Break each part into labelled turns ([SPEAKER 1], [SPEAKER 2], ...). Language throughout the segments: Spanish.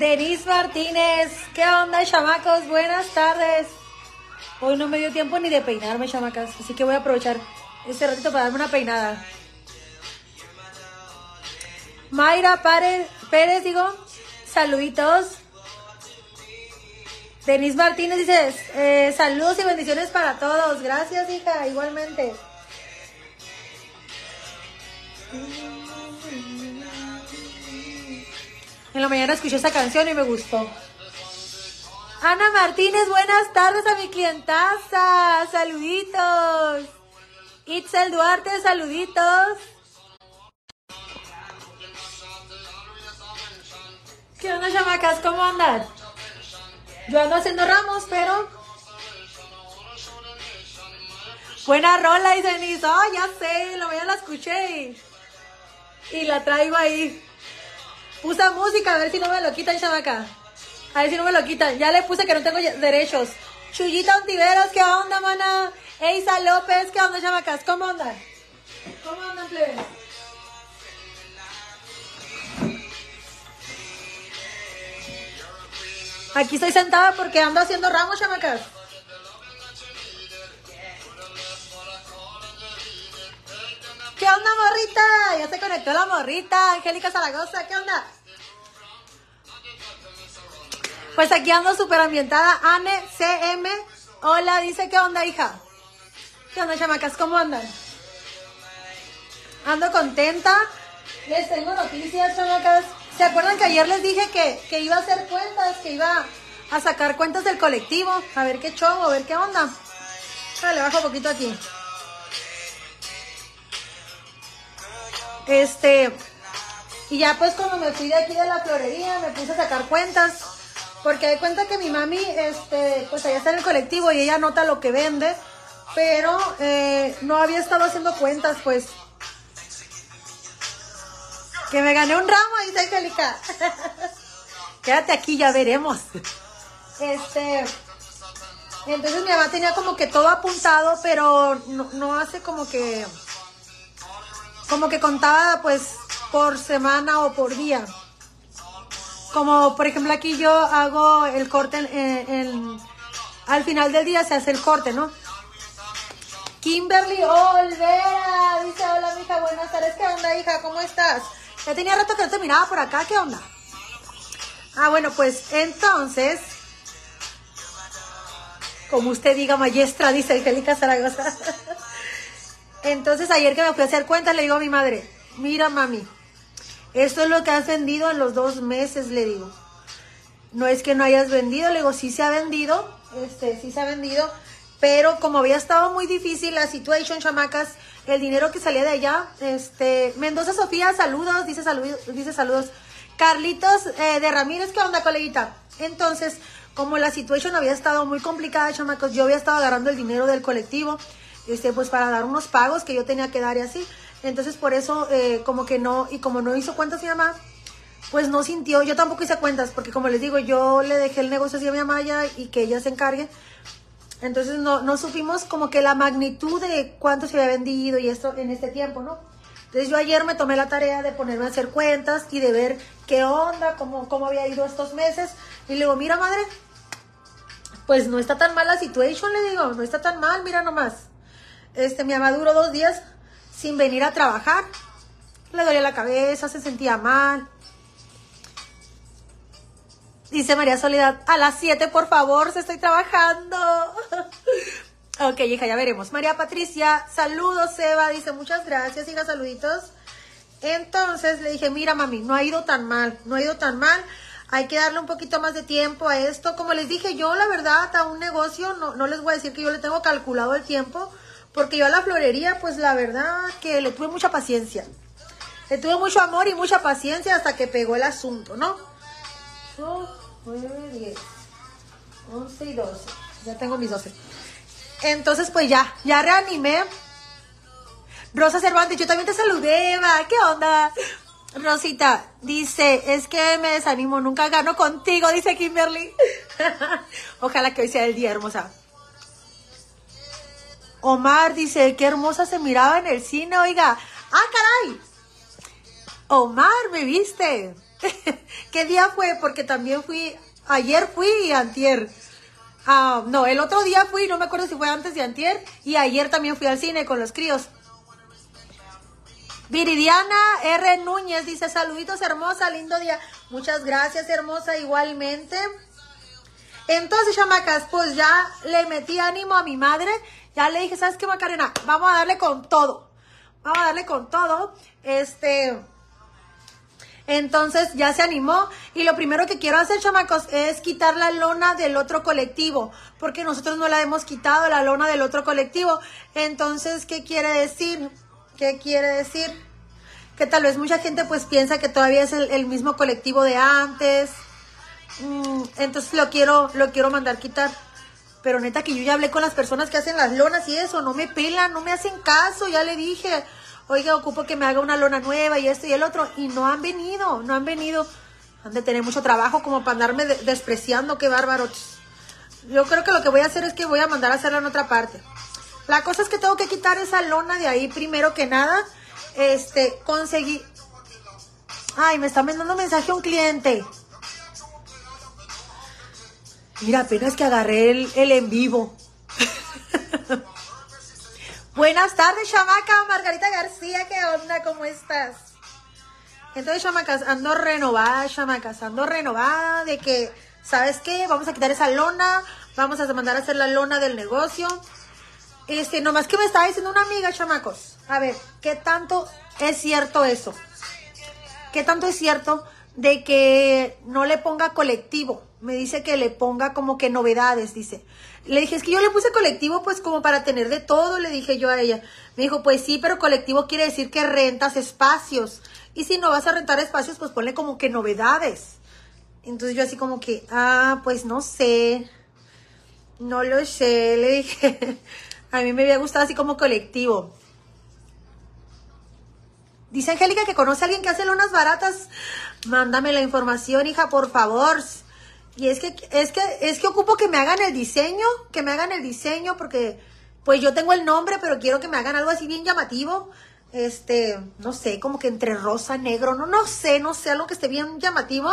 [SPEAKER 1] Denise Martínez, ¿qué onda, chamacos? Buenas tardes. Hoy no me dio tiempo ni de peinarme, chamacas, así que voy a aprovechar este ratito para darme una peinada. Mayra Párez, Pérez, digo, saluditos. Denise Martínez dice, eh, saludos y bendiciones para todos. Gracias, hija, igualmente. En la mañana escuché esta canción y me gustó. Ana Martínez, buenas tardes a mi clientaza. Saluditos. Itzel Duarte, saluditos. ¿Qué onda, chamacas? ¿Cómo andan? Yo ando haciendo ramos, pero. Buena rola, dice Denise. Oh, ya sé, la mañana la escuché y, y la traigo ahí. Puse música, a ver si no me lo quitan, chamaca. A ver si no me lo quitan. Ya le puse que no tengo derechos. Chuyita Ontiveros, ¿qué onda, mana? Eisa López, ¿qué onda, chamacas? ¿Cómo andan? ¿Cómo andan, plebes? Aquí estoy sentada porque ando haciendo ramos, chamacas. ¿Qué onda, morrita? Ya se conectó la morrita. Angélica Zaragoza, ¿qué onda? Pues aquí ando súper ambientada. Anne CM. Hola, dice, ¿qué onda, hija? ¿Qué onda, chamacas? ¿Cómo andan? Ando contenta. Les tengo noticias, chamacas. ¿Se acuerdan que ayer les dije que, iba a hacer cuentas, que iba a sacar cuentas del colectivo? A ver qué show, a ver qué onda. le bajo un poquito aquí. Este, y ya pues cuando me fui de aquí de la florería, me puse a sacar cuentas. Porque hay cuenta que mi mami, este, pues allá está en el colectivo y ella nota lo que vende. Pero eh, no había estado haciendo cuentas, pues que me gané un ramo, dice Angélica. Quédate aquí, ya veremos. Este. Entonces mi mamá tenía como que todo apuntado, pero no, hace como que. Como que contaba, pues, por semana o por día. Como por ejemplo aquí yo hago el corte en, al final del día se hace el corte, ¿no? Kimberly Olvera dice, hola mija, buenas tardes, ¿qué onda hija? ¿Cómo estás? Ya tenía rato que no te miraba por acá, ¿qué onda? Ah, bueno, pues entonces, como usted diga, maestra, dice Angélica Zaragoza. entonces ayer que me fui a hacer cuentas, le digo a mi madre, mira mami, esto es lo que has vendido en los dos meses, le digo. No es que no hayas vendido, le digo, sí se ha vendido, este, sí se ha vendido, pero como había estado muy difícil la situación, chamacas, el dinero que salía de allá. Este, Mendoza Sofía, saludos, dice saludos, dice saludos. Carlitos eh, de Ramírez, ¿qué onda, coleguita? Entonces, como la situación había estado muy complicada, chamacos, yo había estado agarrando el dinero del colectivo, este, pues para dar unos pagos que yo tenía que dar y así. Entonces, por eso, eh, como que no, y como no hizo cuentas mi mamá, pues no sintió, yo tampoco hice cuentas, porque como les digo, yo le dejé el negocio así a mi mamá ya y que ella se encargue. Entonces no, no supimos como que la magnitud de cuánto se había vendido y esto en este tiempo, ¿no? Entonces yo ayer me tomé la tarea de ponerme a hacer cuentas y de ver qué onda, cómo, cómo había ido estos meses. Y le digo, mira madre, pues no está tan mal la situación, le digo, no está tan mal, mira nomás. Este, mi mamá duró dos días sin venir a trabajar. Le dolía la cabeza, se sentía mal. Dice María Soledad, a las 7 por favor, se estoy trabajando. ok, hija, ya veremos. María Patricia, saludos, Eva, dice muchas gracias, hija, saluditos. Entonces le dije, mira mami, no ha ido tan mal, no ha ido tan mal. Hay que darle un poquito más de tiempo a esto. Como les dije, yo la verdad a un negocio no, no les voy a decir que yo le tengo calculado el tiempo, porque yo a la florería, pues la verdad que le tuve mucha paciencia. Le tuve mucho amor y mucha paciencia hasta que pegó el asunto, ¿no? 9, 10, 11 y 12. Ya tengo mis 12. Entonces, pues ya, ya reanimé. Rosa Cervantes, yo también te saludé, Eva. ¿Qué onda? Rosita dice, es que me desanimo, nunca gano contigo, dice Kimberly. Ojalá que hoy sea el día, hermosa. Omar dice, qué hermosa se miraba en el cine, oiga. Ah, caray. Omar, ¿me viste? ¿Qué día fue? Porque también fui, ayer fui y antier. Ah, no, el otro día fui, no me acuerdo si fue antes de antier, y ayer también fui al cine con los críos. Viridiana R. Núñez dice, saluditos hermosa, lindo día. Muchas gracias hermosa, igualmente. Entonces, chamacas, pues ya le metí ánimo a mi madre. Ya le dije, ¿sabes qué, Macarena? Vamos a darle con todo. Vamos a darle con todo. Este... Entonces ya se animó y lo primero que quiero hacer, chamacos, es quitar la lona del otro colectivo, porque nosotros no la hemos quitado, la lona del otro colectivo. Entonces, ¿qué quiere decir? ¿Qué quiere decir? Que tal vez mucha gente pues piensa que todavía es el, mismo colectivo de antes. Mm, entonces lo quiero, lo quiero mandar quitar. Pero neta que yo ya hablé con las personas que hacen las lonas y eso, no me pelan, no me hacen caso, ya le dije oiga, ocupo que me haga una lona nueva y esto y el otro. Y no han venido, no han venido. Han de tener mucho trabajo como para andarme despreciando, qué bárbaros. Yo creo que lo que voy a hacer es que voy a mandar a hacerla en otra parte. La cosa es que tengo que quitar esa lona de ahí primero que nada. Este, conseguí... Ay, me está mandando mensaje un cliente. Mira, apenas que agarré el, el en vivo. Buenas tardes, chamaca. Margarita García, ¿qué onda? ¿Cómo estás? Entonces, chamacas, ando renovada, chamacas, ando renovada de que, ¿sabes qué? Vamos a quitar esa lona, vamos a mandar a hacer la lona del negocio. Este, nomás que me estaba diciendo una amiga, chamacos. A ver, ¿qué tanto es cierto eso? ¿Qué tanto es cierto de que no le ponga colectivo? Me dice que le ponga como que novedades, dice. Le dije, es que yo le puse colectivo pues como para tener de todo, le dije yo a ella. Me dijo, pues sí, pero colectivo quiere decir que rentas espacios. Y si no vas a rentar espacios, pues ponle como que novedades. Entonces yo así como que, ah, pues no sé. No lo sé, le dije. a mí me había gustado así como colectivo. Dice Angélica que conoce a alguien que hace lonas baratas. Mándame la información, hija, por favor. Y es que, es que, es que ocupo que me hagan el diseño, que me hagan el diseño, porque pues yo tengo el nombre, pero quiero que me hagan algo así bien llamativo. Este, no sé, como que entre rosa, negro, no, no sé, no sé, algo que esté bien llamativo.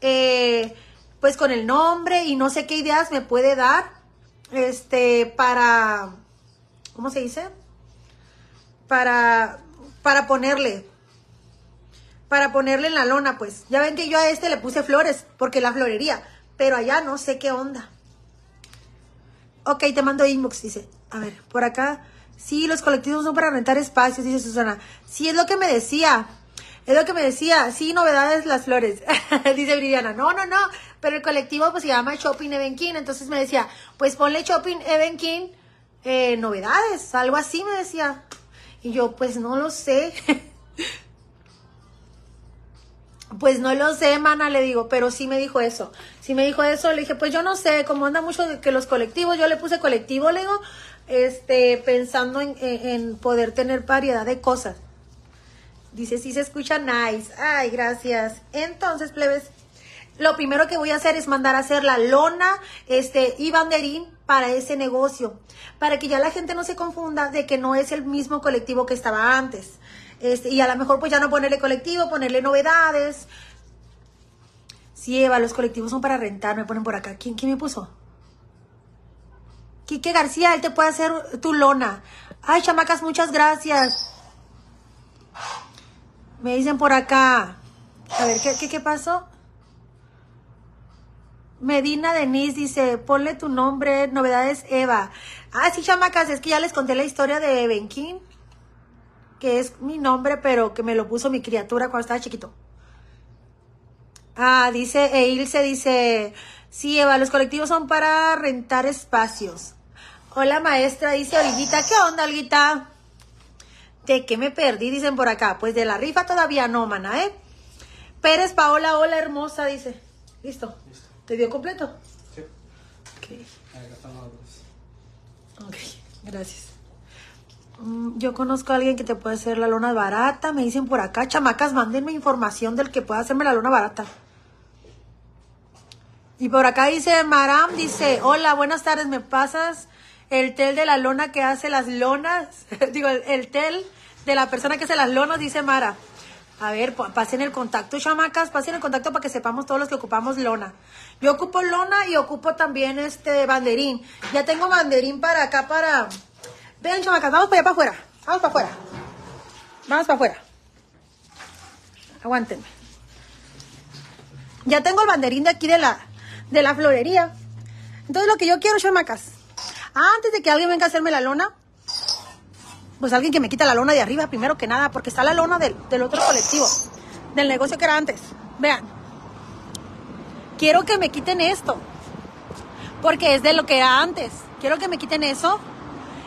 [SPEAKER 1] Eh, pues con el nombre y no sé qué ideas me puede dar. Este, para, ¿cómo se dice? Para, para ponerle, para ponerle en la lona, pues. Ya ven que yo a este le puse flores, porque la florería, pero allá no sé qué onda. Ok, te mando inbox, dice. A ver, por acá. Sí, los colectivos son para rentar espacios, dice Susana. Sí, es lo que me decía. Es lo que me decía. Sí, novedades las flores. dice Viridiana. No, no, no. Pero el colectivo pues se llama Shopping Evenkin. Entonces me decía, pues ponle Shopping Evenkin eh, novedades. Algo así me decía. Y yo, pues no lo sé. Pues no lo sé, mana, le digo, pero sí me dijo eso. Sí me dijo eso, le dije, pues yo no sé, como anda mucho que los colectivos, yo le puse colectivo, le digo, este, pensando en, poder tener variedad de cosas. Dice, sí se escucha nice. Ay, gracias. Entonces, plebes, lo primero que voy a hacer es mandar a hacer la lona, este, y banderín para ese negocio, para que ya la gente no se confunda de que no es el mismo colectivo que estaba antes. Este, y a lo mejor pues ya no ponerle colectivo, ponerle novedades. Sí, Eva, los colectivos son para rentar, me ponen por acá. ¿Quién, quién me puso? Quique García, él te puede hacer tu lona. Ay, chamacas, muchas gracias. Me dicen por acá. A ver, ¿qué, qué, qué pasó? Medina Denise dice, ponle tu nombre, novedades Eva. Ah, sí, chamacas, es que ya les conté la historia de Benkin que es mi nombre, pero que me lo puso mi criatura cuando estaba chiquito. Ah, dice, e dice, sí, Eva, los colectivos son para rentar espacios. Hola, maestra, dice Olguita, ¿qué onda, Olguita? ¿De qué me perdí? Dicen por acá. Pues de la rifa todavía no, mana, ¿eh? Pérez Paola, hola, hermosa, dice. ¿Listo? ¿Te dio completo? Sí. Ok. Ok, gracias. Mm, yo conozco a alguien que te puede hacer la lona barata. Me dicen por acá, chamacas, mándenme información del que pueda hacerme la lona barata. Y por acá dice Maram, dice, hola, buenas tardes, ¿me pasas el tel de la lona que hace las lonas? Digo, el, tel de la persona que hace las lonas, dice Mara. A ver, pasen el contacto, chamacas, pasen el contacto para que sepamos todos los que ocupamos lona. Yo ocupo lona y ocupo también este banderín. Ya tengo banderín para acá, para... Vean, chamacas, vamos para allá para afuera. Vamos para afuera. Vamos para afuera. Aguántenme. Ya tengo el banderín de aquí de la, de la florería. Entonces lo que yo quiero, chamacas, antes de que alguien venga a hacerme la lona, pues alguien que me quita la lona de arriba, primero que nada, porque está la lona del, otro colectivo, del negocio que era antes. Vean, quiero que me quiten esto, porque es de lo que era antes. Quiero que me quiten eso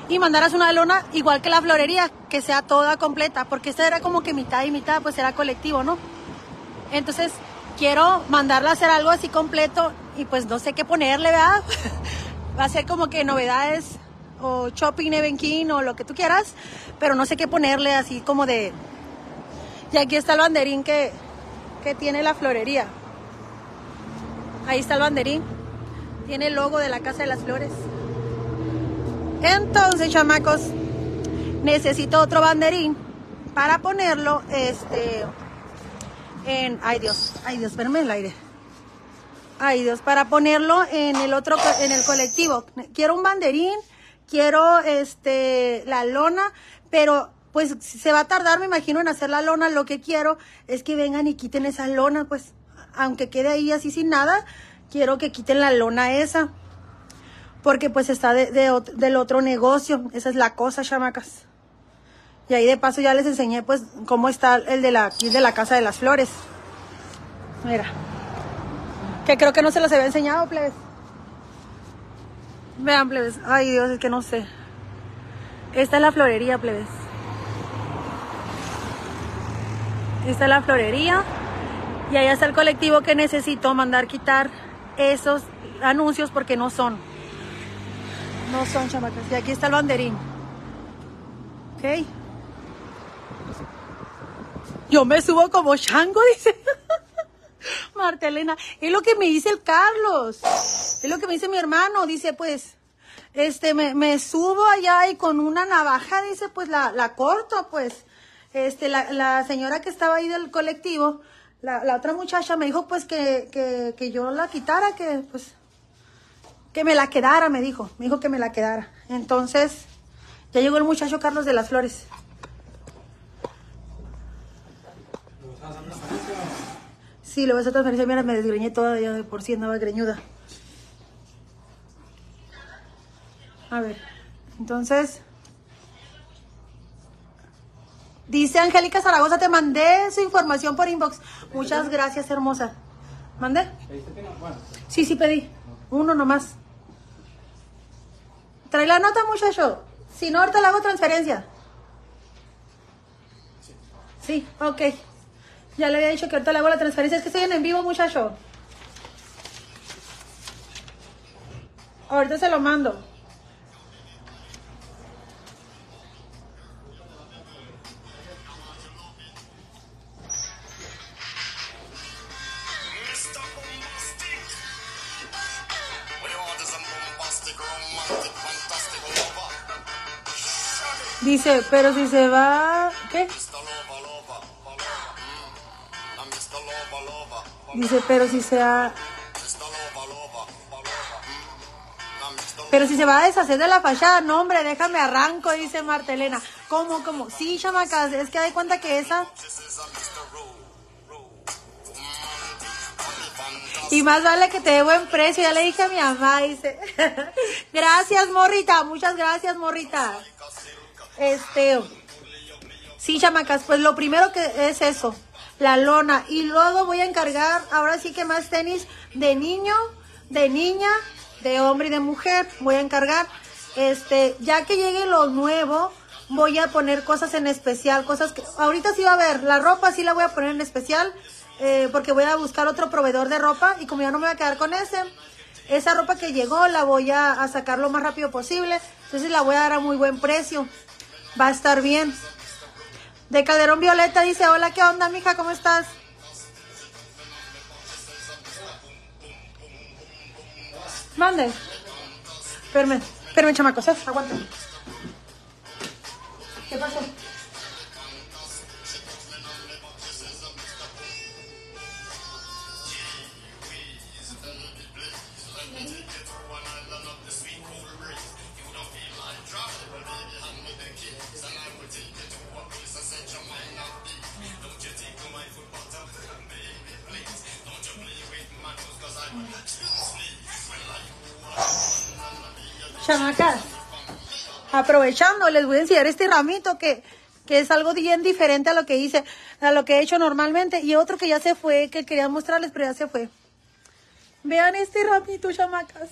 [SPEAKER 1] y mandaras una lona igual que la florería, que sea toda completa, porque esta era como que mitad y mitad, pues era colectivo, ¿no? Entonces, quiero mandarla a hacer algo así completo y pues no sé qué ponerle, ¿verdad? Va a ser como que novedades o shopping King o lo que tú quieras, pero no sé qué ponerle así como de... Y aquí está el banderín que, que tiene la florería. Ahí está el banderín. Tiene el logo de la Casa de las Flores. Entonces, chamacos, necesito otro banderín para ponerlo este en ay Dios, ay Dios, espérame el aire. Ay Dios, para ponerlo en el otro en el colectivo. Quiero un banderín quiero este la lona, pero pues se va a tardar, me imagino, en hacer la lona. Lo que quiero es que vengan y quiten esa lona, pues, aunque quede ahí así sin nada, quiero que quiten la lona esa. Porque pues está de, del otro negocio. Esa es la cosa, chamacas. Y ahí de paso ya les enseñé pues cómo está el de la, de la Casa de las Flores. Mira. Que creo que no se los había enseñado, plebes. Vean, plebes. Ay, Dios, es que no sé. Esta es la florería, plebes. Esta es la florería. Y allá está el colectivo que necesito mandar quitar esos anuncios porque no son. No son, chamacas. Y aquí está el banderín. Ok. Yo me subo como chango, dice. Marta Elena, es lo que me dice el Carlos, es lo que me dice mi hermano, dice pues, este, me, subo allá y con una navaja, dice, pues la, la corto, pues, este, la, la, señora que estaba ahí del colectivo, la, la otra muchacha me dijo pues que, que, que yo la quitara, que pues, que me la quedara, me dijo, me dijo que me la quedara. Entonces, ya llegó el muchacho Carlos de las Flores. Sí, lo ves a transferencia, mira, me desgreñé toda, ya de por sí andaba greñuda. A ver, entonces... Dice Angélica Zaragoza, te mandé su información por inbox. Muchas gracias, hermosa. ¿Mandé? Sí, sí pedí. Uno nomás. Trae la nota, muchacho. Si no, ahorita le hago transferencia. Sí, ok. Ya le había dicho que ahorita le hago la transferencia. Es que estoy en vivo, muchacho. Ahorita se lo mando. Dice, pero si se va... ¿Qué? Dice, pero si sea... Pero si se va a deshacer de la fachada, no hombre, déjame arranco, dice Martelena. ¿Cómo, cómo? Sí, chamacas, es que hay cuenta que esa... Y más vale que te dé buen precio, ya le dije a mi mamá, dice. gracias, morrita, muchas gracias, morrita. Este... Sí, chamacas, pues lo primero que es eso, la lona. Y luego voy a encargar, ahora sí que más tenis de niño, de niña, de hombre y de mujer. Voy a encargar, este, ya que llegue lo nuevo, voy a poner cosas en especial, cosas que ahorita sí va a ver, la ropa sí la voy a poner en especial, eh, porque voy a buscar otro proveedor de ropa y como ya no me voy a quedar con ese, esa ropa que llegó la voy a, a sacar lo más rápido posible, entonces la voy a dar a muy buen precio, va a estar bien. De Calderón Violeta dice, hola, ¿qué onda, mija? ¿Cómo estás? Mande. Espérame, espérame, chamacos, ¿eh? aguanta. ¿Qué pasó? Chamacas, aprovechando, les voy a enseñar este ramito que, que es algo bien diferente a lo que hice, a lo que he hecho normalmente. Y otro que ya se fue, que quería mostrarles, pero ya se fue. Vean este ramito, chamacas.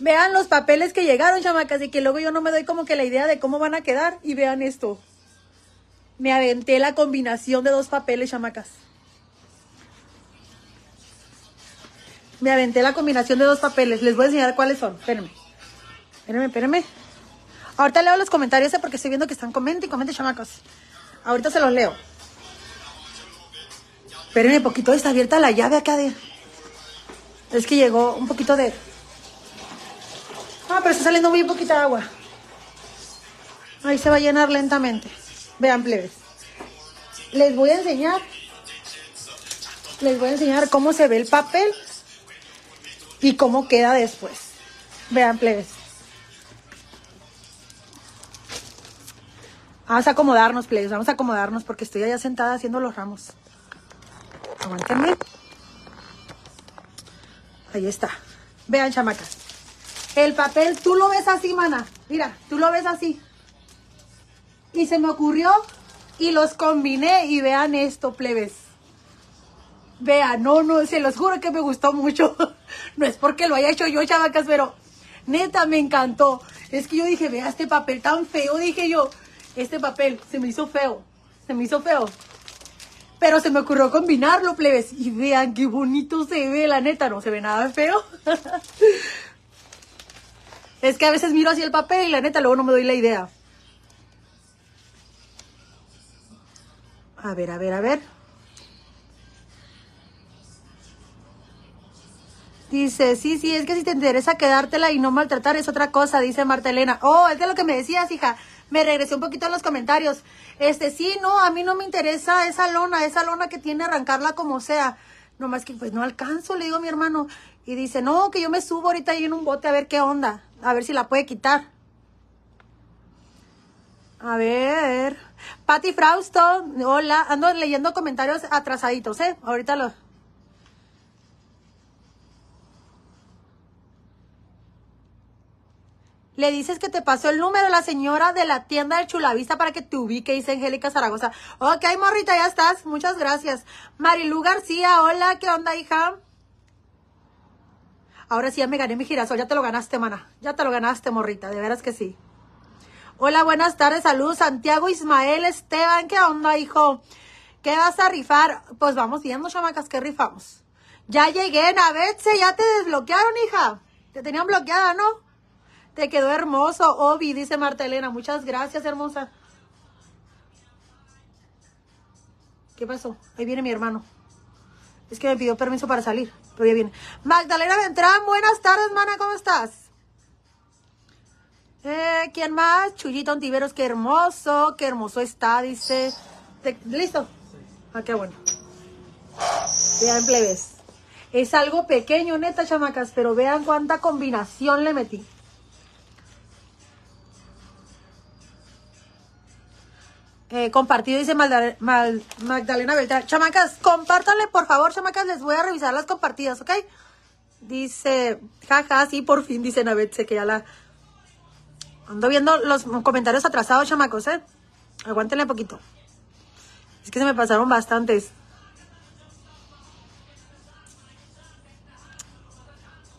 [SPEAKER 1] Vean los papeles que llegaron, chamacas, y que luego yo no me doy como que la idea de cómo van a quedar. Y vean esto. Me aventé la combinación de dos papeles, chamacas. Me aventé la combinación de dos papeles. Les voy a enseñar cuáles son. Espérenme. Espérenme, espérenme. Ahorita leo los comentarios ¿eh? porque estoy viendo que están comentando y comenten, chamacos. Ahorita se los leo. Espérenme poquito, está abierta la llave acá de... Es que llegó un poquito de... Ah, pero está saliendo muy poquita agua. Ahí se va a llenar lentamente. Vean, plebes. Les voy a enseñar. Les voy a enseñar cómo se ve el papel y cómo queda después. Vean, plebes. Vamos a acomodarnos, plebes. Vamos a acomodarnos porque estoy allá sentada haciendo los ramos. Aguántenme. Ahí está. Vean, chamacas. El papel, tú lo ves así, mana. Mira, tú lo ves así. Y se me ocurrió y los combiné y vean esto, plebes. Vean, no, no, se los juro que me gustó mucho. No es porque lo haya hecho yo, chamacas, pero neta me encantó. Es que yo dije, vea este papel tan feo, dije yo. Este papel se me hizo feo. Se me hizo feo. Pero se me ocurrió combinarlo, plebes. Y vean qué bonito se ve, la neta, no se ve nada feo. es que a veces miro así el papel y la neta luego no me doy la idea. A ver, a ver, a ver. Dice, sí, sí, es que si te interesa quedártela y no maltratar es otra cosa, dice Marta Elena. Oh, es de lo que me decías, hija. Me regresé un poquito en los comentarios. Este, sí, no, a mí no me interesa esa lona, esa lona que tiene arrancarla como sea. Nomás que pues no alcanzo, le digo a mi hermano. Y dice, no, que yo me subo ahorita ahí en un bote a ver qué onda. A ver si la puede quitar. A ver. Patty Frausto, hola. Ando leyendo comentarios atrasaditos, ¿eh? Ahorita lo... Le dices que te pasó el número la señora de la tienda de Chulavista para que te ubique, dice Angélica Zaragoza. Ok, morrita, ya estás. Muchas gracias. Marilu García, hola, ¿qué onda, hija? Ahora sí ya me gané mi girasol, ya te lo ganaste, mana. Ya te lo ganaste, morrita, de veras que sí. Hola, buenas tardes, saludos. Santiago Ismael Esteban, ¿qué onda, hijo? ¿Qué vas a rifar? Pues vamos viendo, chamacas, ¿qué rifamos? Ya llegué, Navetse, ya te desbloquearon, hija. Te tenían bloqueada, ¿no? Te quedó hermoso, Obi, dice Marta Elena. Muchas gracias, hermosa. ¿Qué pasó? Ahí viene mi hermano. Es que me pidió permiso para salir, pero ya viene. Magdalena Ventrán, buenas tardes, mana, ¿cómo estás? Eh, ¿Quién más? Chuyito Antiveros, qué hermoso, qué hermoso está, dice. ¿Listo? Ah, qué bueno. Vean, plebes. Es algo pequeño, neta, chamacas, pero vean cuánta combinación le metí. Eh, compartido, dice Magdalena Beltrán. Chamacas, compártanle, por favor, chamacas, les voy a revisar las compartidas, ¿ok? Dice, jaja, sí, por fin, dice Navet, que ya la... Ando viendo los comentarios atrasados, chamacos, ¿eh? Aguántenle poquito. Es que se me pasaron bastantes.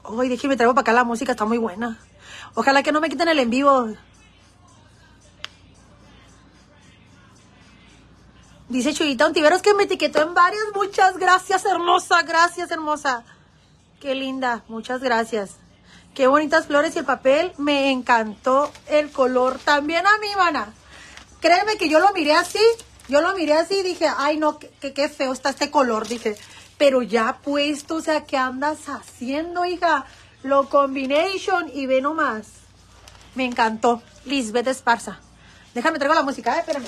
[SPEAKER 1] Uy, déjeme traigo para acá la música, está muy buena. Ojalá que no me quiten el en vivo. Dice Chuyita Ontiveros que me etiquetó en varias. Muchas gracias, hermosa. Gracias, hermosa. Qué linda. Muchas gracias. Qué bonitas flores y el papel. Me encantó el color. También a mí, mana. Créeme que yo lo miré así. Yo lo miré así y dije, ay, no, qué, feo está este color. Dije, pero ya puesto, o sea, ¿qué andas haciendo, hija? Lo combination y ve nomás. Me encantó. Lisbeth Esparza. Déjame traigo la música, eh, espérame.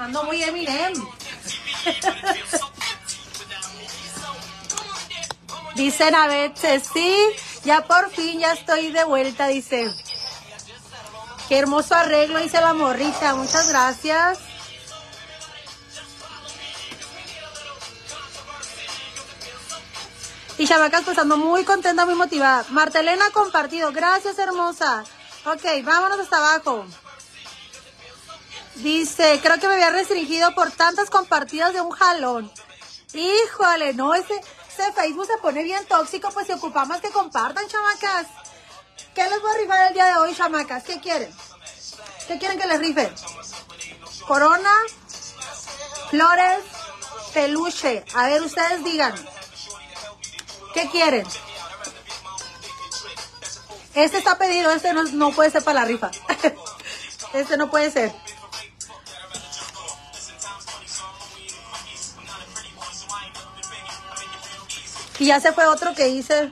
[SPEAKER 1] Ando muy Eminem. Dicen a veces, sí, ya por fin ya estoy de vuelta, dice. Qué hermoso arreglo, dice la morrita. Muchas gracias. Y Chavacas pues ando muy contenta, muy motivada. Martelena compartido. Gracias, hermosa. Ok, vámonos hasta abajo. Dice, creo que me había restringido por tantas compartidas de un jalón. Híjole, no, ese, ese Facebook se pone bien tóxico, pues si ocupamos que compartan, chamacas. ¿Qué les voy a rifar el día de hoy, chamacas? ¿Qué quieren? ¿Qué quieren que les rife? Corona, flores, peluche. A ver, ustedes digan. ¿Qué quieren? Este está pedido, este no, no puede ser para la rifa. este no puede ser. Y ya se fue otro que hice.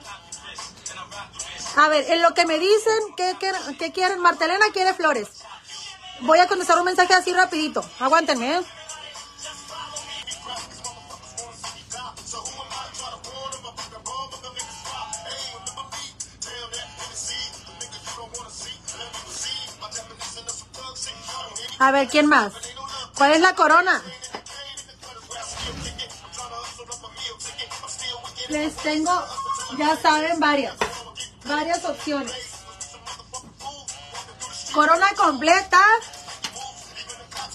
[SPEAKER 1] A ver, en lo que me dicen, ¿qué, qué, quieren? Martelena quiere flores. Voy a contestar un mensaje así rapidito. Aguántenme, ¿eh? A ver, ¿quién más? ¿Cuál es la corona? Les tengo, ya saben, varias, varias opciones. Corona completa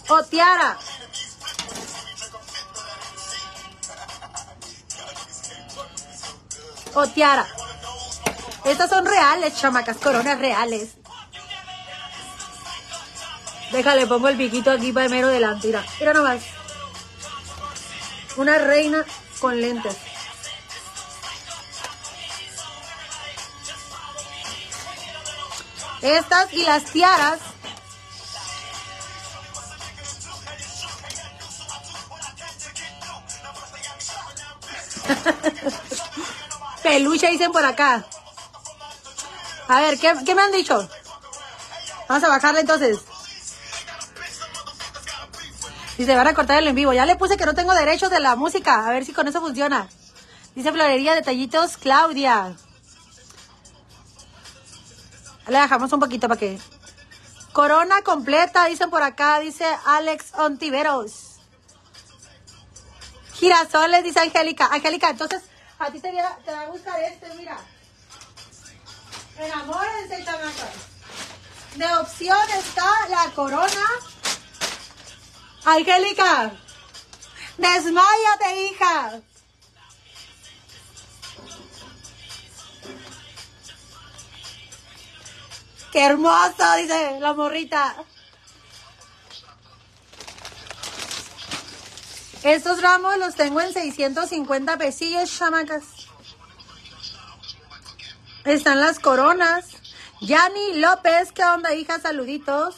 [SPEAKER 1] o tiara. O tiara. Estas son reales, chamacas, coronas reales. Déjale, pongo el piquito aquí para el mero delante. Mira, mira nomás. Una reina con lentes. Estas y las tiaras. Peluche dicen por acá. A ver, ¿qué, ¿qué, me han dicho? Vamos a bajarle entonces. Dice, van a cortar el en vivo. Ya le puse que no tengo derechos de la música. A ver si con eso funciona. Dice Florería Detallitos Claudia. Le dejamos un poquito para que. Corona completa, dicen por acá, dice Alex Ontiveros. Girasoles, dice Angélica. Angélica, entonces a ti te, te va a gustar este, mira. Enamórense, chamacas. De opción está la corona. Angélica, desmayate, hija. ¡Qué hermoso! Dice la morrita. Estos ramos los tengo en 650 pesillos, chamacas. Están las coronas. Yani López, ¿qué onda, hija? Saluditos.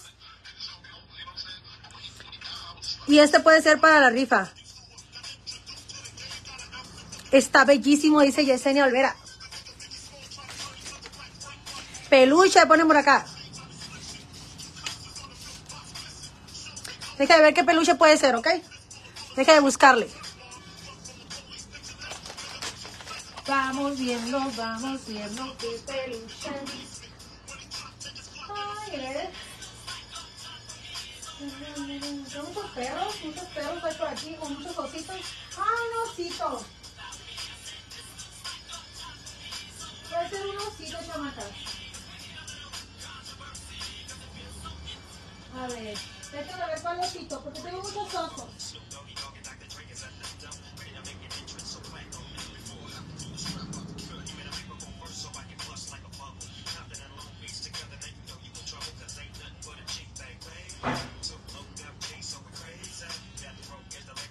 [SPEAKER 1] Y este puede ser para la rifa. Está bellísimo, dice Yesenia Olvera. Peluche, ponen por acá. Deja de ver qué peluche puede ser, ¿ok? Deja de buscarle. Vamos viendo, vamos viendo qué peluche. Ay, eh. muchos perros, muchos perros hay por aquí con muchos ositos. ¡Ay, un osito! Puede ser un osito, chamacas. A ver, déjame ver cuál osito, porque tengo muchos ojos.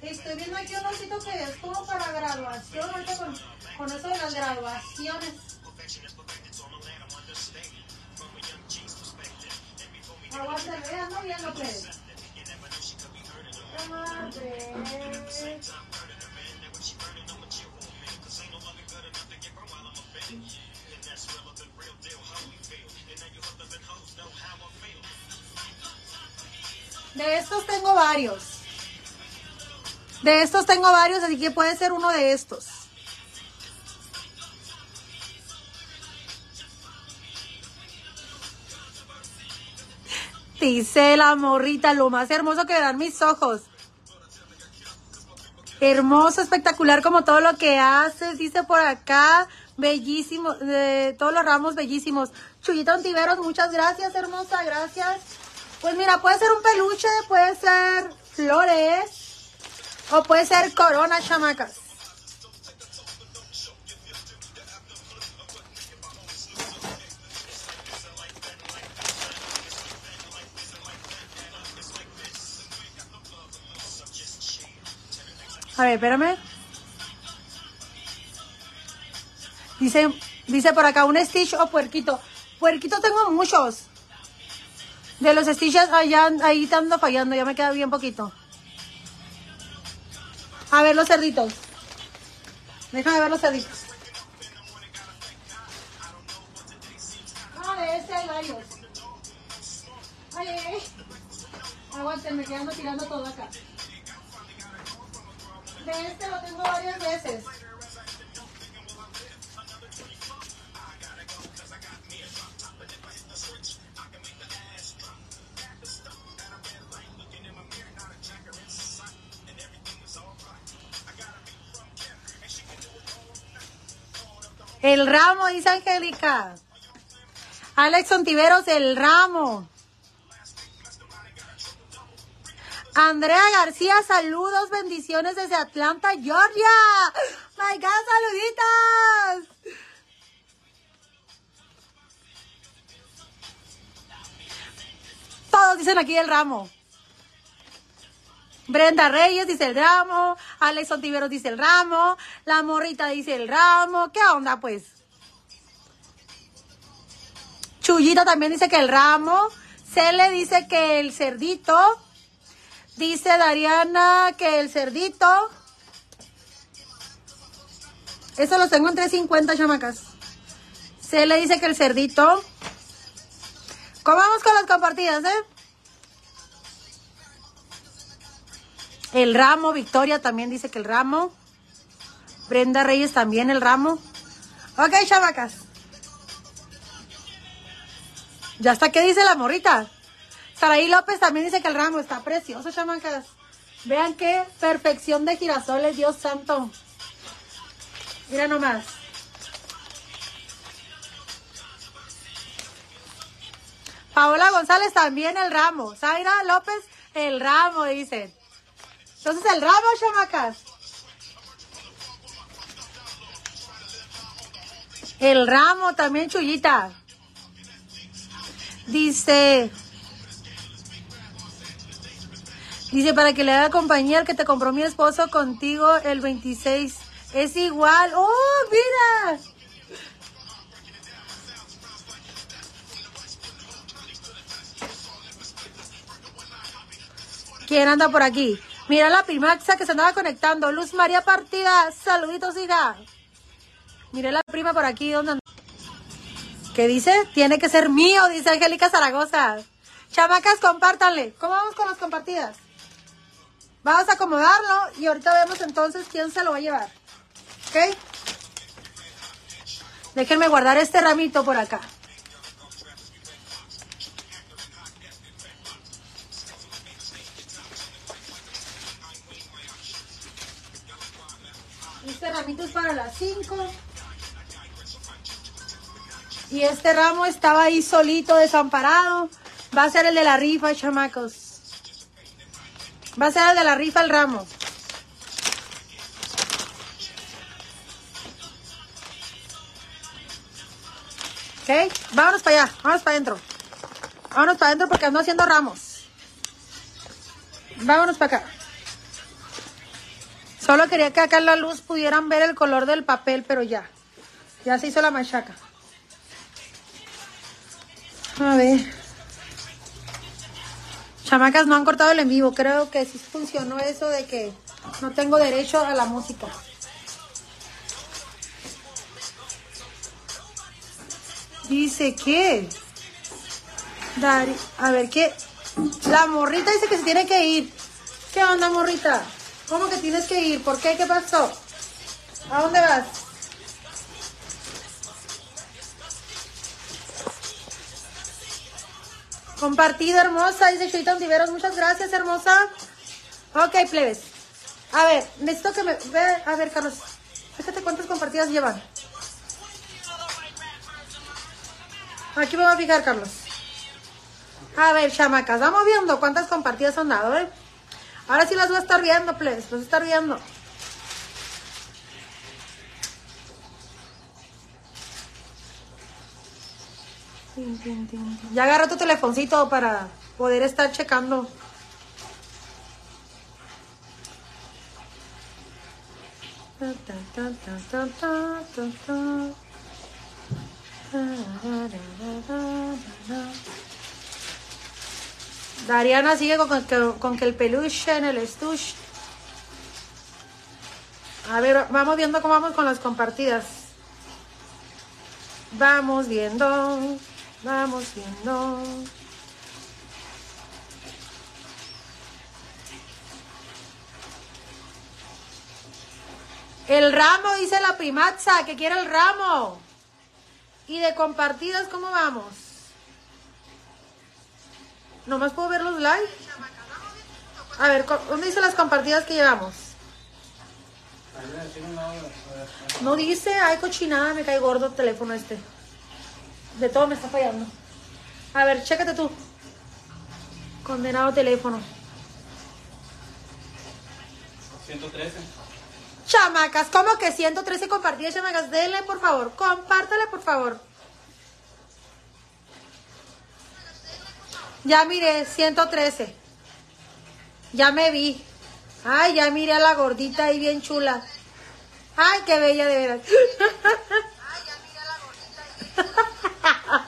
[SPEAKER 1] Estoy viendo aquí un osito que es como para graduación, ahorita con, con eso de las graduaciones. De estos tengo varios. De estos tengo varios, así que puede ser uno de estos. Dice la morrita, lo más hermoso que dan mis ojos. Hermoso, espectacular como todo lo que haces, dice por acá. Bellísimo, todos los ramos bellísimos. Chuyita Ontiveros, muchas gracias, hermosa, gracias. Pues mira, puede ser un peluche, puede ser flores o puede ser corona, chamacas. A ver, espérame. Dice, dice por acá, un Stitch o puerquito. Puerquito tengo muchos. De los Stitches allá, ahí estando fallando, ya me queda bien poquito. A ver los cerditos. Déjame ver los cerditos. Angélica. Alex Ontiveros, el ramo. Andrea García, saludos, bendiciones desde Atlanta, Georgia. My God, saluditas. Todos dicen aquí el ramo. Brenda Reyes dice el ramo, Alex Ontiveros dice el ramo, la morrita dice el ramo, ¿qué onda pues? Chuyita también dice que el ramo, Cele dice que el cerdito, dice Dariana que el cerdito, eso lo tengo en 350 chamacas. Cele dice que el cerdito, ¿cómo vamos con las compartidas, eh? El ramo, Victoria también dice que el ramo. Brenda Reyes también el ramo. Ok, chavacas. Ya está, ¿qué dice la morrita? Saraí López también dice que el ramo está precioso, chamacas. Vean qué perfección de girasoles, Dios santo. Mira nomás. Paola González también el ramo. Zaira López el ramo, dicen. Entonces el ramo, chamacas. El ramo también, chullita. Dice. Dice, para que le haga compañía el que te compró mi esposo contigo el 26. Es igual. ¡Oh, mira! ¿Quién anda por aquí? Mira la primaxa que se andaba conectando. Luz María Partida. Saluditos, hija. Mire la prima por aquí. ¿Dónde ¿Qué dice? Tiene que ser mío, dice Angélica Zaragoza. Chamacas, compártanle. ¿Cómo vamos con las compartidas? Vamos a acomodarlo y ahorita vemos entonces quién se lo va a llevar. ¿Ok? Déjenme guardar este ramito por acá. Este ramito es para las 5. Y este ramo estaba ahí solito, desamparado. Va a ser el de la rifa, chamacos. Va a ser el de la rifa el ramo. ¿Ok? Vámonos para allá, vámonos para adentro. Vámonos para adentro porque ando haciendo ramos. Vámonos para acá. Solo quería que acá en la luz pudieran ver el color del papel, pero ya. Ya se hizo la machaca. A ver. Chamacas no han cortado el en vivo. Creo que sí funcionó eso de que no tengo derecho a la música. Dice que... Dari, a ver, ¿qué? La morrita dice que se tiene que ir. ¿Qué onda, morrita? ¿Cómo que tienes que ir? ¿Por qué? ¿Qué pasó? ¿A dónde vas? Compartido, hermosa, dice Chuita Ontiveros. Muchas gracias, hermosa. Ok, plebes. A ver, necesito que me... A ver, Carlos. Fíjate cuántas compartidas llevan. Aquí me voy a fijar, Carlos. A ver, chamacas, vamos viendo cuántas compartidas han dado, ¿eh? Ahora sí las voy a estar viendo, plebes. Las voy a estar viendo. Ya agarra tu telefoncito para poder estar checando. Dariana sigue con que, con que el peluche en el estuche. A ver, vamos viendo cómo vamos con las compartidas. Vamos viendo. Vamos viendo. El ramo, dice la primaza, que quiere el ramo. Y de compartidas, ¿cómo vamos? ¿Nomás puedo ver los likes? A ver, ¿dónde dice las compartidas que llevamos? No dice, ay cochinada, me cae gordo el teléfono este. De todo me está fallando. A ver, chécate tú. Condenado teléfono.
[SPEAKER 2] 113.
[SPEAKER 1] Chamacas, ¿cómo que 113 compartidas, chamacas? Denle, por favor. Compártale, por favor. Ya miré, 113. Ya me vi. Ay, ya miré a la gordita ahí bien chula. Ay, qué bella de veras. Ay, ya miré a la gordita ahí.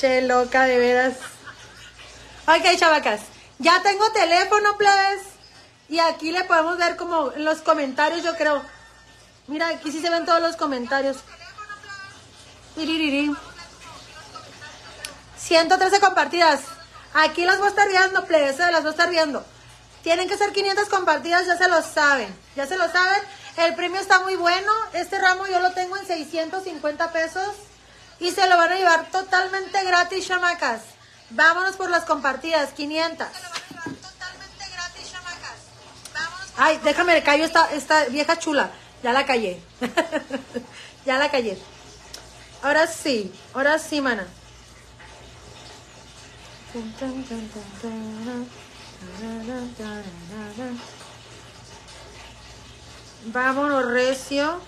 [SPEAKER 1] Che, loca, de veras. Ok, chavacas. Ya tengo teléfono, please. Y aquí le podemos ver como los comentarios, yo creo. Mira, aquí sí se ven todos los comentarios. 113 compartidas. Aquí las voy a estar viendo, please. Las voy a estar viendo. Tienen que ser 500 compartidas, ya se lo saben. Ya se lo saben. El premio está muy bueno. Este ramo yo lo tengo en 650 pesos. Y se lo van a llevar totalmente gratis, chamacas. Vámonos por las compartidas, 500. Ay, déjame le callo esta, esta vieja chula. Ya la callé. ya la callé. Ahora sí, ahora sí, mana. Vámonos recio.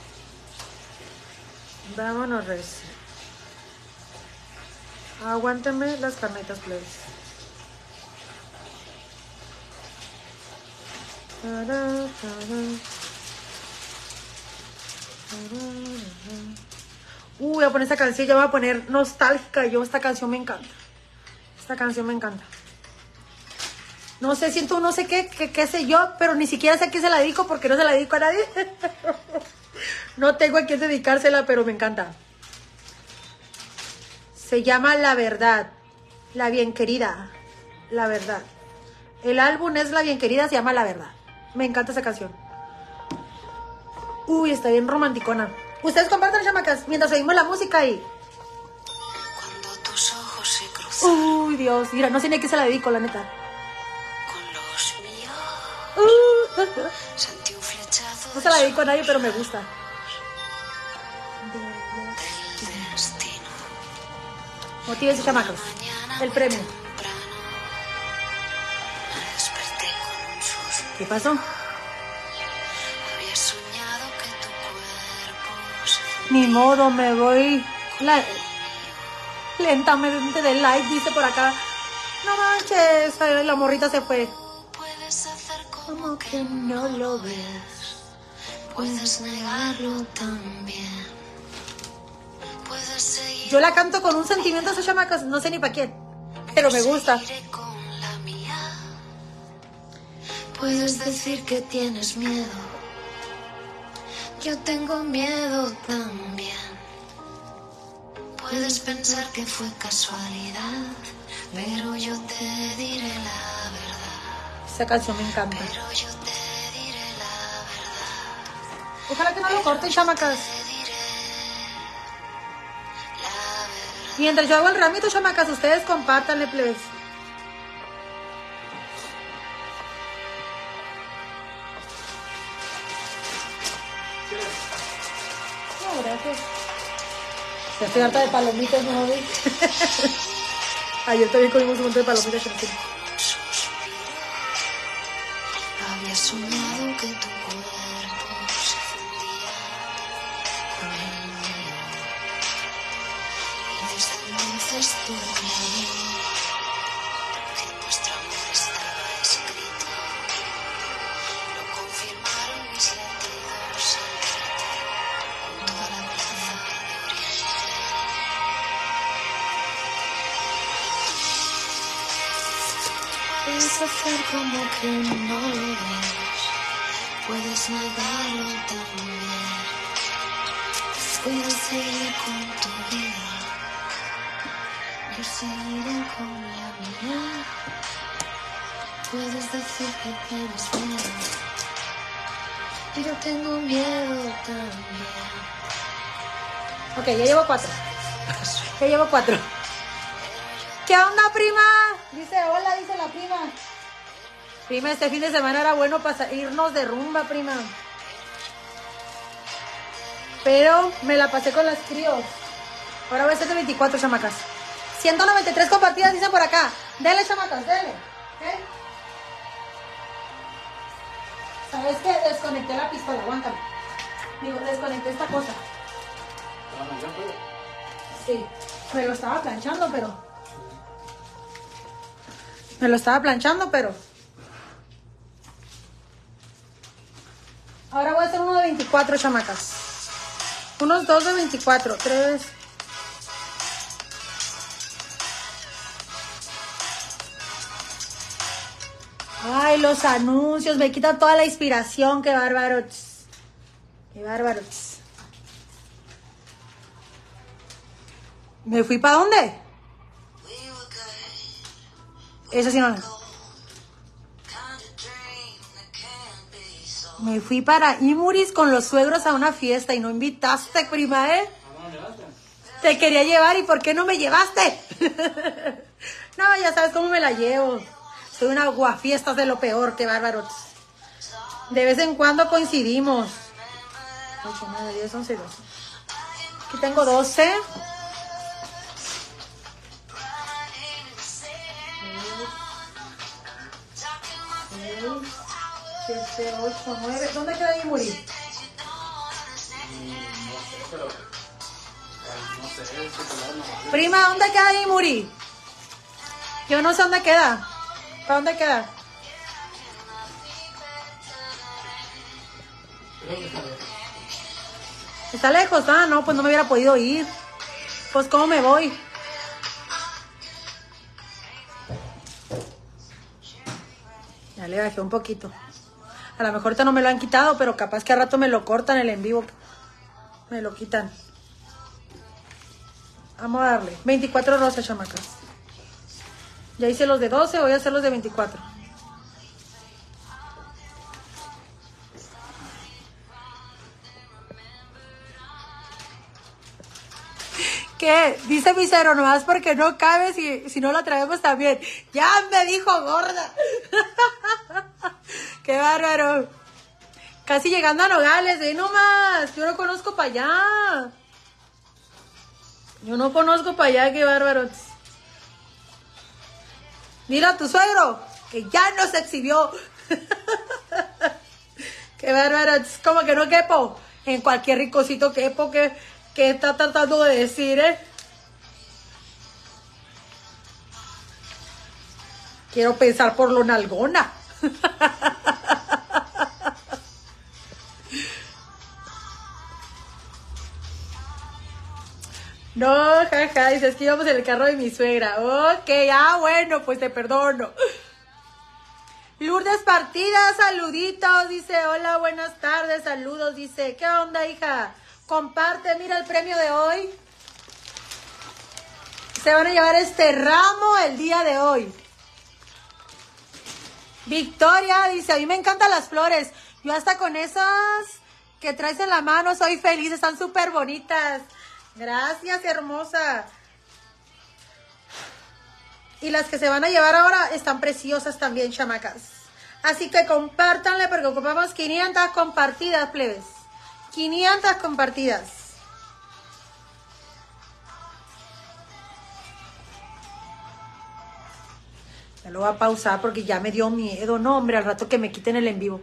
[SPEAKER 1] Vámonos recio. Aguántame las carnetas, please. Uh, voy a poner esta canción, ya voy a poner nostálgica. Yo, esta canción me encanta. Esta canción me encanta. No sé, siento no sé qué, qué, qué sé yo, pero ni siquiera sé a qué se la dedico porque no se la dedico a nadie. no tengo a quién dedicársela, pero me encanta. Se llama La Verdad. La Bien Querida. La Verdad. El álbum es La Bien Querida, se llama La Verdad. Me encanta esa canción. Uy, está bien romanticona. Ustedes compartan, chamacas, mientras oímos la música ahí.
[SPEAKER 3] Cuando tus ojos se cruzan.
[SPEAKER 1] Uy, Dios. Mira, no sé ni a qué se la dedico, la neta.
[SPEAKER 3] Con los míos.
[SPEAKER 1] Uh,
[SPEAKER 3] Sentí un flechazo.
[SPEAKER 1] no se la dedico a nadie, pero me gusta. Motívense, chamacos. El premio. ¿Qué pasó? Ni modo, me voy la- lentamente del live, dice por acá. No manches, ay, la morrita se fue.
[SPEAKER 3] Puedes hacer como
[SPEAKER 1] Como que no lo ves.
[SPEAKER 3] puedes negarlo también.
[SPEAKER 1] Yo la canto con un sentimiento a esa chamacas, no sé ni para quién, pero me gusta.
[SPEAKER 3] Puedes decir que tienes miedo. Yo tengo miedo también. Puedes pensar que fue casualidad, pero yo te diré la verdad.
[SPEAKER 1] Esa canción me encanta.
[SPEAKER 3] Pero yo te diré la verdad.
[SPEAKER 1] Ojalá que no lo corten, chamacas. Mientras yo hago el ramito, chamacas, ustedes compártanle, plebes. No, gracias. Ya estoy harta de palomitas, ¿no? vi? Ayer también comimos un montón de palomitas. Chantel.
[SPEAKER 3] Había soñado que tu cuerpo entonces claro que nuestro amor estaba escrito. Lo confirmaron mis latidos al verte junto a la plaza. Puedes hacer como que no lo ves, puedes negarlo también. Puedes seguir con tu vida, yo seguiré con la mía. Puedes decir que tienes miedo, yo tengo miedo también.
[SPEAKER 1] Ok, ya llevo cuatro. Ya llevo cuatro. ¿Qué onda, prima? Dice, hola, dice la prima. Prima, este fin de semana era bueno para irnos de rumba, prima. Pero me la pasé con las críos. Ahora voy a ser de 24 chamacas. 193 compartidas, dicen por acá. Dele, chamacas, dele. ¿Sabes qué? Desconecté la pistola, aguántame. Digo, desconecté esta cosa. Sí, me lo estaba planchando, pero. Me lo estaba planchando, pero. Ahora voy a hacer uno de 24, chamacas. Unos dos de 24, tres. Ay, los anuncios, me quitan toda la inspiración, qué bárbaros. Qué bárbaros. ¿Me fui para dónde? Eso sí no. Me fui para Imuris con los suegros a una fiesta y no invitaste, prima, ¿eh? Te quería llevar y ¿por qué no me llevaste? no, ya sabes cómo me la llevo. Soy una guafiestas de lo peor, qué bárbaro. De vez en cuando coincidimos. 8, 9, 10, 11, 12. Aquí tengo 12. 7, 8, 9. ¿Dónde queda
[SPEAKER 2] color no.
[SPEAKER 1] Prima, ¿dónde queda Imuri? Yo no sé dónde queda. ¿Para dónde queda? ¿Está lejos? Ah, no, pues no me hubiera podido ir. Pues, ¿cómo me voy? Ya le bajé un poquito. A lo mejor ahorita no me lo han quitado, pero capaz que a rato me lo cortan el en vivo. Me lo quitan. Vamos a darle. 24 rosas, chamacas. Ya hice los de 12, voy a hacer los de 24. ¿Qué? Dice mi cero, nomás porque no cabe si, si no la traemos también. Ya me dijo gorda. Qué bárbaro. Casi llegando a Nogales, ve nomás. Yo no conozco para allá. Yo no conozco para allá, qué bárbaro. Mira a tu suegro, que ya nos exhibió. qué bárbaro. Es como que no quepo. En cualquier ricocito quepo que, que está tratando de decir, ¿eh? Quiero pensar por lo nalgona. No, jaja, dices que íbamos en el carro de mi suegra. Ok, ah, bueno, pues te perdono. Lourdes Partida, saluditos, dice, hola, buenas tardes, saludos, dice, ¿qué onda, hija? Comparte, mira el premio de hoy. Se van a llevar este ramo el día de hoy. Victoria dice, a mí me encantan las flores. Yo hasta con esas que traes en la mano soy feliz, están súper bonitas. Gracias, hermosa. Y las que se van a llevar ahora están preciosas también, chamacas. Así que compártanle porque ocupamos 500 compartidas, plebes. 500 compartidas. Ya lo voy a pausar porque ya me dio miedo. No, hombre, al rato que me quiten el en vivo.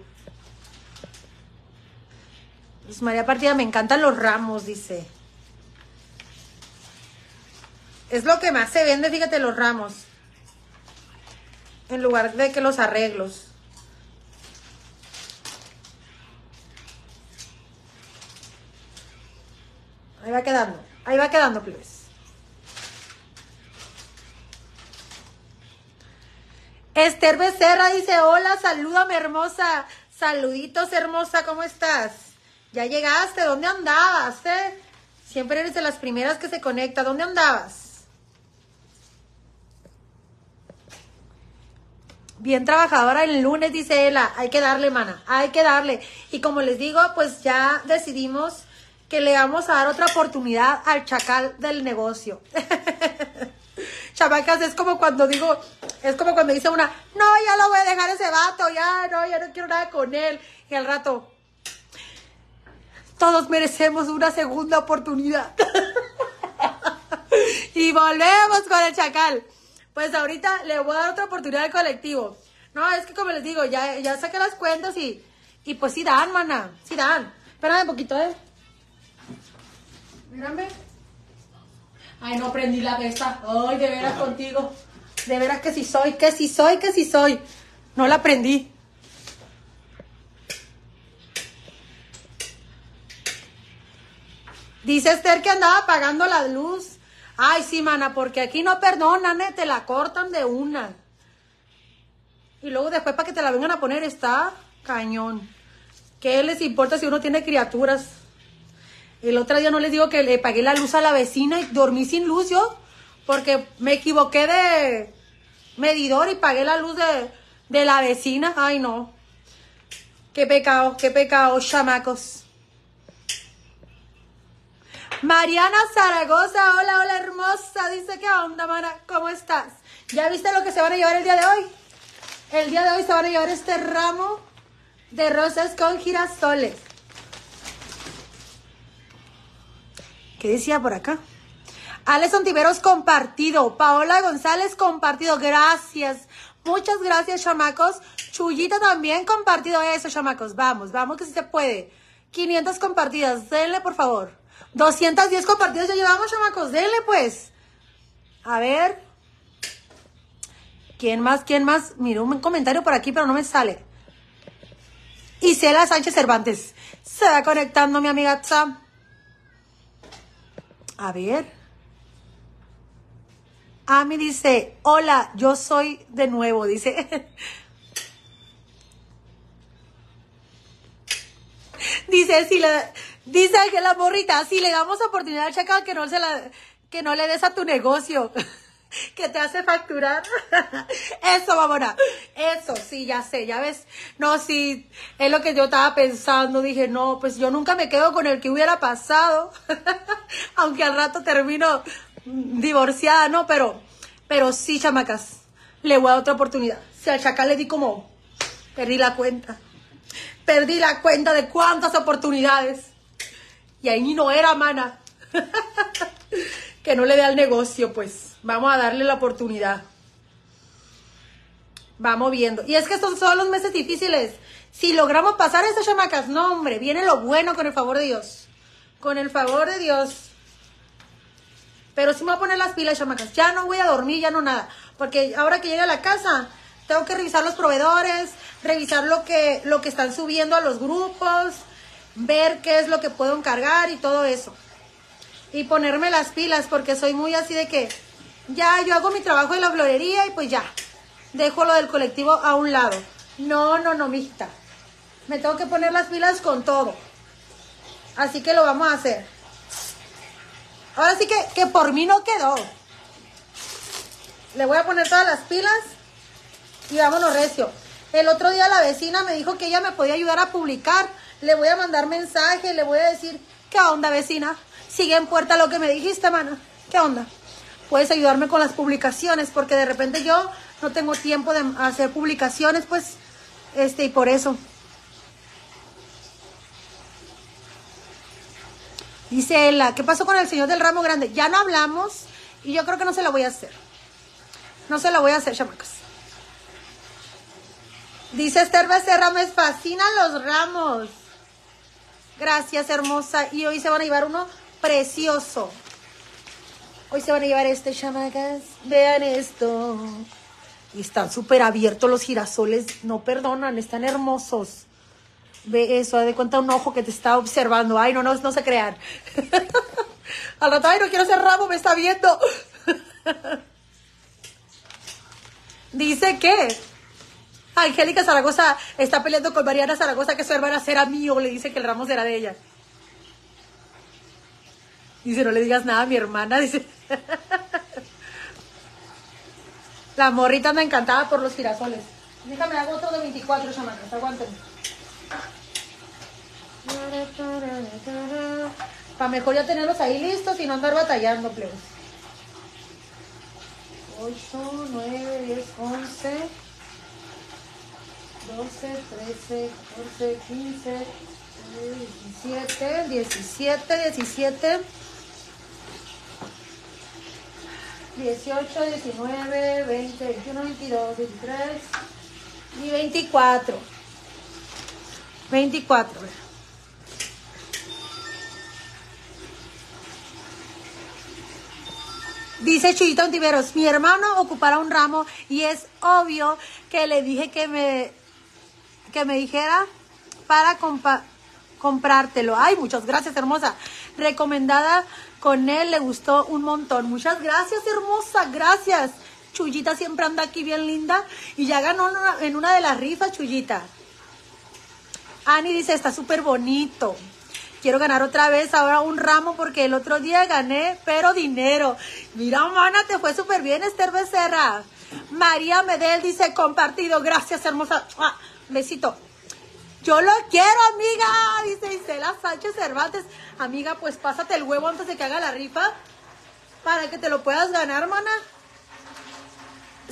[SPEAKER 1] Pues María Partida, me encantan los ramos, dice. Es lo que más se vende, fíjate, los ramos. En lugar de que los arreglos. Ahí va quedando. Ahí va quedando, plebes. Esther Becerra dice, hola, salúdame hermosa. Saluditos hermosa, ¿cómo estás? Ya llegaste, ¿dónde andabas? Eh? Siempre eres de las primeras que se conecta. ¿Dónde andabas? Bien trabajadora el lunes, dice ella. Hay que darle, mana. Hay que darle. Y como les digo, pues ya decidimos que le vamos a dar otra oportunidad al chacal del negocio. Chamacas, es como cuando digo, es como cuando dice una, no, ya lo voy a dejar ese vato, ya, no, ya no quiero nada con él. Y al rato, todos merecemos una segunda oportunidad. y volvemos con el chacal. Pues ahorita le voy a dar otra oportunidad al colectivo. No, es que como les digo, ya, ya saqué las cuentas y, y pues sí dan, mana, sí dan. Espérame un poquito, ¿eh? Mírame. Ay, no prendí la besta. Ay, de veras contigo. De veras que sí soy, que sí soy, que sí soy. No la prendí. Dice Esther que andaba apagando la luz. Ay, sí, mana, porque aquí no perdonan, ¿eh? te la cortan de una. Y luego después para que te la vengan a poner está cañón. ¿Qué les importa si uno tiene criaturas? El otro día no les digo que le pagué la luz a la vecina y dormí sin luz yo, porque me equivoqué de medidor y pagué la luz de, de la vecina. Ay, no. Qué pecado, qué pecado, chamacos. Mariana Zaragoza, hola, hola hermosa. Dice, ¿qué onda, mana? ¿Cómo estás? ¿Ya viste lo que se van a llevar el día de hoy? El día de hoy se van a llevar este ramo de rosas con girasoles. ¿Qué decía por acá? Alison Tiveros compartido. Paola González compartido. Gracias. Muchas gracias, chamacos. Chuyita también compartido eso, chamacos. Vamos, vamos que sí se puede. 500 compartidas. Denle, por favor. 210 compartidas ya llevamos, chamacos. Denle, pues. A ver. ¿Quién más? ¿Quién más? Mira un comentario por aquí, pero no me sale. Isela Sánchez Cervantes. Se va conectando, mi amiga. A ver. Ami dice, hola, yo soy de nuevo, dice. dice, si le, dice que la morrita, si le damos oportunidad al chacal que no se la, que no le des a tu negocio. que te hace facturar. Eso, mamona. Eso, sí, ya sé, ya ves. No, sí, es lo que yo estaba pensando. Dije, no, pues yo nunca me quedo con el que hubiera pasado. Aunque al rato termino divorciada, ¿no? Pero, pero sí, chamacas, le voy a dar otra oportunidad. Si al chacal le di como, perdí la cuenta. Perdí la cuenta de cuántas oportunidades. Y ahí no era, mana. que no le dé al negocio, pues. Vamos a darle la oportunidad. Vamos viendo. Y es que estos son los meses difíciles. Si logramos pasar esas chamacas, no, hombre, viene lo bueno con el favor de Dios. Con el favor de Dios. Pero sí me voy a poner las pilas, chamacas. Ya no voy a dormir, ya no nada. Porque ahora que llegue a la casa, tengo que revisar los proveedores, revisar lo que, lo que están subiendo a los grupos, ver qué es lo que puedo encargar y todo eso. Y ponerme las pilas, porque soy muy así de que ya yo hago mi trabajo en la florería y pues ya, dejo lo del colectivo a un lado. No, no, no, mijita. Me tengo que poner las pilas con todo. Así que lo vamos a hacer. Ahora sí que, que por mí no quedó. Le voy a poner todas las pilas y vámonos recio. El otro día la vecina me dijo que ella me podía ayudar a publicar. Le voy a mandar mensaje, le voy a decir, ¿qué onda vecina? Sigue en puerta lo que me dijiste, mano. ¿Qué onda? puedes ayudarme con las publicaciones, porque de repente yo no tengo tiempo de hacer publicaciones, pues, este, y por eso. Dice Ella, ¿qué pasó con el señor del ramo grande? Ya no hablamos y yo creo que no se lo voy a hacer. No se lo voy a hacer, chamacos. Dice Esther Becerra, me fascinan los ramos. Gracias, hermosa. Y hoy se van a llevar uno precioso. Hoy se van a llevar este, chamacas. Vean esto. Y están súper abiertos los girasoles. No perdonan, están hermosos. Ve eso, de cuenta un ojo que te está observando. Ay, no, no, no se crean. Al rato, ay, no quiero ser ramo, me está viendo. Dice que Angélica Zaragoza está peleando con Mariana Zaragoza que su hermana será mío. Le dice que el ramo será de ella. Dice, no le digas nada a mi hermana. Dice. La morrita anda encantada por los girasoles. Déjame, hago otro de 24, chamacas. Aguántenme. Para mejor ya tenerlos ahí listos y no andar batallando, plebes. 8, 9, 10, 11, 12, 13, 14, 15, 17, 17, 17, 18, 19, 20, 21, 22, 23 y 24. 24. Dice Chuyito Ontiveros, mi hermano ocupará un ramo y es obvio que le dije que me, que me dijera para comprártelo. Ay, muchas gracias, hermosa. Recomendada con él, le gustó un montón. Muchas gracias, hermosa, gracias. Chuyita siempre anda aquí bien linda y ya ganó en una de las rifas, Chuyita. Ani dice, está súper bonito. Quiero ganar otra vez ahora un ramo porque el otro día gané, pero dinero. Mira, mana, te fue súper bien, Esther Becerra. María Medel dice, compartido. Gracias, hermosa. Besito. Yo lo quiero, amiga, dice Isela Sánchez Cervantes. Amiga, pues pásate el huevo antes de que haga la rifa para que te lo puedas ganar, mana.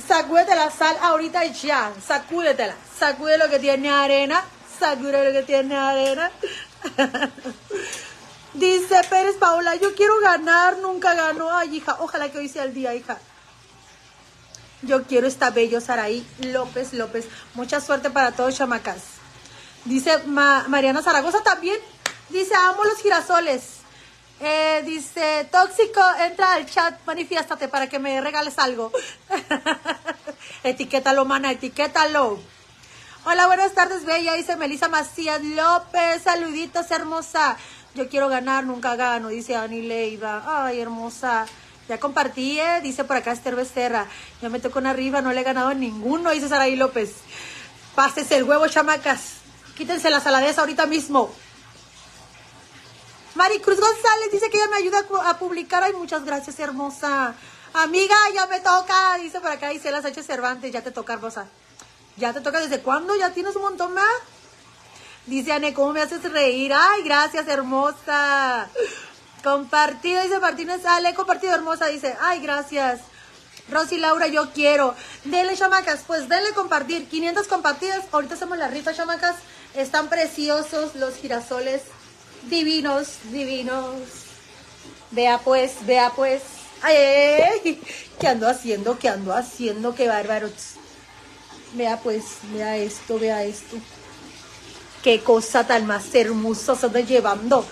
[SPEAKER 1] Sacúdete la sal ahorita ya. Sacúdetela. Sacude lo que tiene arena. Sacude lo que tiene arena. Dice Pérez Paola, yo quiero ganar, nunca ganó. Ay, hija, ojalá que hoy sea el día, hija. Yo quiero esta bello Saraí López López. Mucha suerte para todos, chamacas. Dice Mariana Zaragoza también. Dice, amo los girasoles. Eh, dice, tóxico, entra al chat, manifiéstate para que me regales algo. etiquétalo, mana, etiquétalo. Hola, buenas tardes, Bella. Dice Melissa Macías López. Saluditos, hermosa. Yo quiero ganar, nunca gano, dice Ani Leiva. Ay, hermosa. Ya compartí, ¿eh? dice por acá Esther Becerra. Ya me tocó en arriba, no le he ganado ninguno, dice Saraí López. Pásese el huevo, chamacas. Quítense la saladeza ahorita mismo. Maricruz González dice que ella me ayuda a publicar. Ay, muchas gracias, hermosa. Amiga, ya me toca. Dice por acá Isela Sánchez Cervantes. Ya te toca, hermosa. ¿Ya te toca desde cuándo? ¿Ya tienes un montón más? Dice Ane, ¿cómo me haces reír? Ay, gracias, hermosa. Compartido, dice Martínez. Ale, compartido, hermosa. Dice, ay, gracias. Rosy Laura, yo quiero. Denle, chamacas, pues denle compartir. 500 compartidas. Ahorita hacemos la rifa, chamacas. Están preciosos los girasoles. Divinos, divinos. Vea pues, vea pues. Ay, ay, ay. ¿Qué ando haciendo? ¿Qué ando haciendo? Qué bárbaros. Vea pues, vea esto, vea esto. Qué cosa tan más hermosa se anda llevando.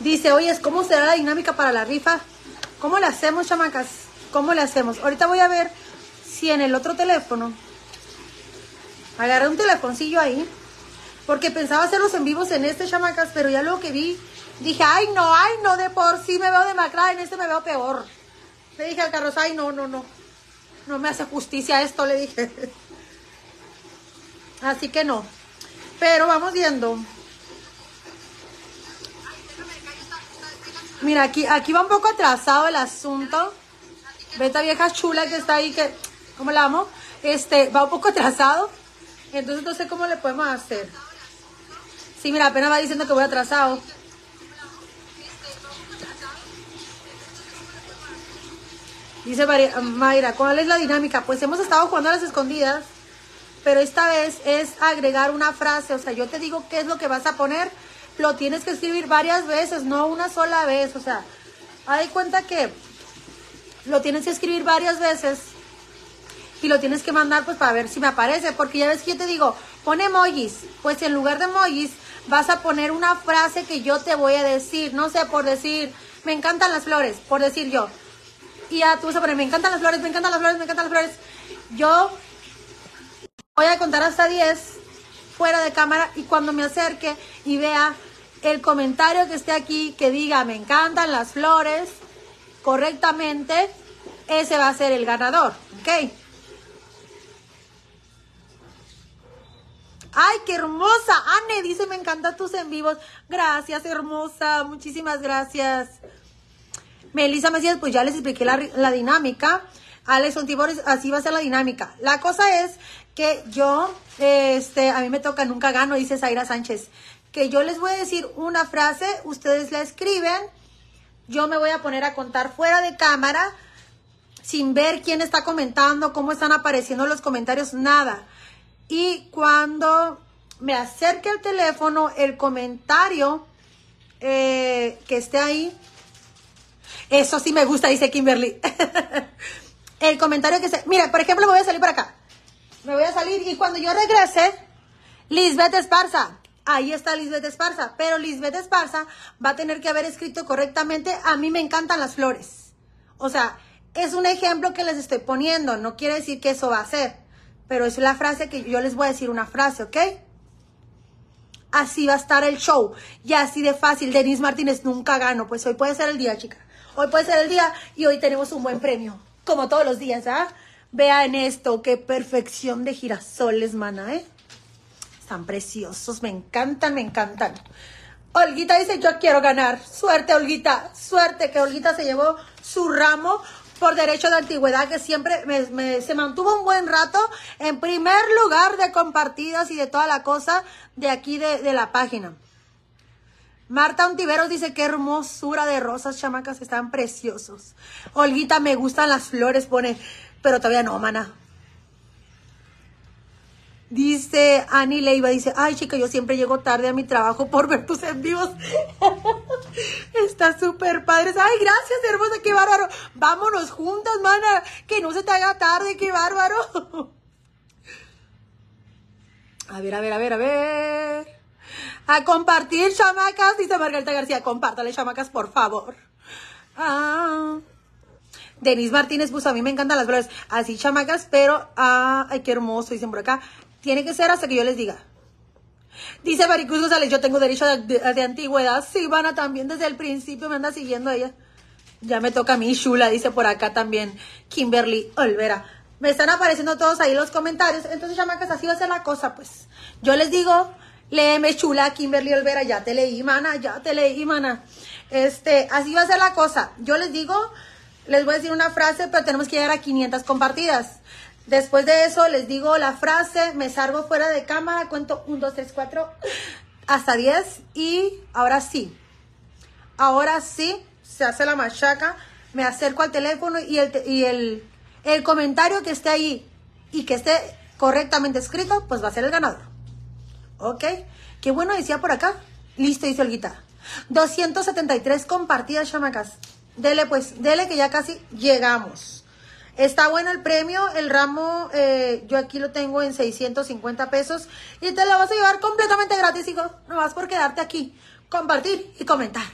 [SPEAKER 1] Dice, oye, ¿cómo será la dinámica para la rifa? ¿Cómo le hacemos, chamacas? ¿Cómo le hacemos? Ahorita voy a ver si en el otro teléfono agarré un telefoncillo ahí. Porque pensaba hacerlos en vivos en este, chamacas, pero ya luego que vi, dije, ay, no, ay, no, de por sí me veo demacrada, en este me veo peor. Le dije al Carlos, ay, no, no, no. No me hace justicia esto, le dije. Así que no. Pero vamos viendo. Mira, aquí, aquí va un poco atrasado el asunto. Ve esta vieja chula que está ahí, que, ¿cómo la amo? Este, va un poco atrasado. Entonces no sé cómo le podemos hacer. Sí, mira, apenas va diciendo que voy atrasado. Dice Mayra, ¿cuál es la dinámica? Pues hemos estado jugando a las escondidas, pero esta vez es agregar una frase. O sea, yo te digo qué es lo que vas a poner, lo tienes que escribir varias veces, no una sola vez. O sea, hay cuenta que lo tienes que escribir varias veces y lo tienes que mandar pues para ver si me aparece, porque ya ves que yo te digo, pon emojis, pues en lugar de emojis vas a poner una frase que yo te voy a decir, no sé, por decir, me encantan las flores, por decir yo. Y ya tú vas a poner, me encantan las flores, me encantan las flores, me encantan las flores. Yo voy a contar hasta 10 fuera de cámara y cuando me acerque y vea el comentario que esté aquí que diga, me encantan las flores, correctamente, ese va a ser el ganador, ¿ok? Ay, qué hermosa. Anne dice, me encantan tus en vivos. Gracias, hermosa. Muchísimas gracias. Melissa Macías, pues ya les expliqué la, dinámica. Alex Ontibores, así va a ser la dinámica. La cosa es que yo, este, a mí me toca, nunca gano, dice Zaira Sánchez. Que yo les voy a decir una frase, ustedes la escriben. Yo me voy a poner a contar fuera de cámara, sin ver quién está comentando, cómo están apareciendo los comentarios, nada. Y cuando me acerque al teléfono, el comentario eh, que esté ahí, eso sí me gusta, dice Kimberly. el comentario que esté, mira, por ejemplo, me voy a salir por acá. Me voy a salir y cuando yo regrese, Lisbeth Esparza. Ahí está Lisbeth Esparza. Pero Lisbeth Esparza va a tener que haber escrito correctamente, a mí me encantan las flores. O sea, es un ejemplo que les estoy poniendo. No quiere decir que eso va a ser. Pero es la frase que yo les voy a decir una frase, ¿ok? Así va a estar el show. Y así de fácil. Denise Martínez nunca gano. Pues hoy puede ser el día, chica. Hoy puede ser el día y hoy tenemos un buen premio. Como todos los días, ¿ah? Vean esto. Qué perfección de girasoles, mana, ¿eh? Están preciosos. Me encantan, me encantan. Olguita dice, yo quiero ganar. Suerte, Olguita. Suerte que Olguita se llevó su ramo por derecho de antigüedad, que siempre me, me, se mantuvo un buen rato en primer lugar de compartidas y de toda la cosa de aquí de, de la página. Marta Ontiveros dice, qué hermosura de rosas, chamacas, están preciosos. Olguita, me gustan las flores, pone, pero todavía no, mana. Dice Ani Leiva, dice, ay chica, yo siempre llego tarde a mi trabajo por ver tus en vivos. Está súper padre. Ay, gracias, hermosa, qué bárbaro. Vámonos juntas, mana. Que no se te haga tarde, qué bárbaro. A ver, a ver, a ver, a ver. A compartir, chamacas, dice Margarita García. Compártale, chamacas, por favor. Ah. Denise Martínez puso, a mí me encantan las flores. Así, chamacas, pero, ah, ay, qué hermoso, dicen por acá. Tiene que ser hasta que yo les diga. Dice Maricruz González, yo tengo derecho de, de, antigüedad. Sí, Vana, también desde el principio me anda siguiendo ella. Ya me toca a mí, Shula, dice por acá también Kimberly Olvera. Me están apareciendo todos ahí los comentarios. Entonces, chamacas, así va a ser la cosa, pues. Yo les digo, léeme, Chula, Kimberly Olvera, ya te leí, mana, ya te leí, mana. Este, así va a ser la cosa. Yo les digo, les voy a decir una frase, pero tenemos que llegar a 500 compartidas. Después de eso les digo la frase, me salgo fuera de cámara, cuento 1, 2, 3, 4, hasta 10 y ahora sí. Ahora sí, se hace la machaca, me acerco al teléfono y el, y el, el comentario que esté ahí y que esté correctamente escrito, pues va a ser el ganador. ¿Ok? Qué bueno decía por acá. Listo, dice Olguita. 273 compartidas, chamacas. Dele pues, dele que ya casi llegamos. Está bueno el premio, el ramo, eh, yo aquí lo tengo en 650 pesos y te lo vas a llevar completamente gratis, hijo. No vas por quedarte aquí, compartir y comentar.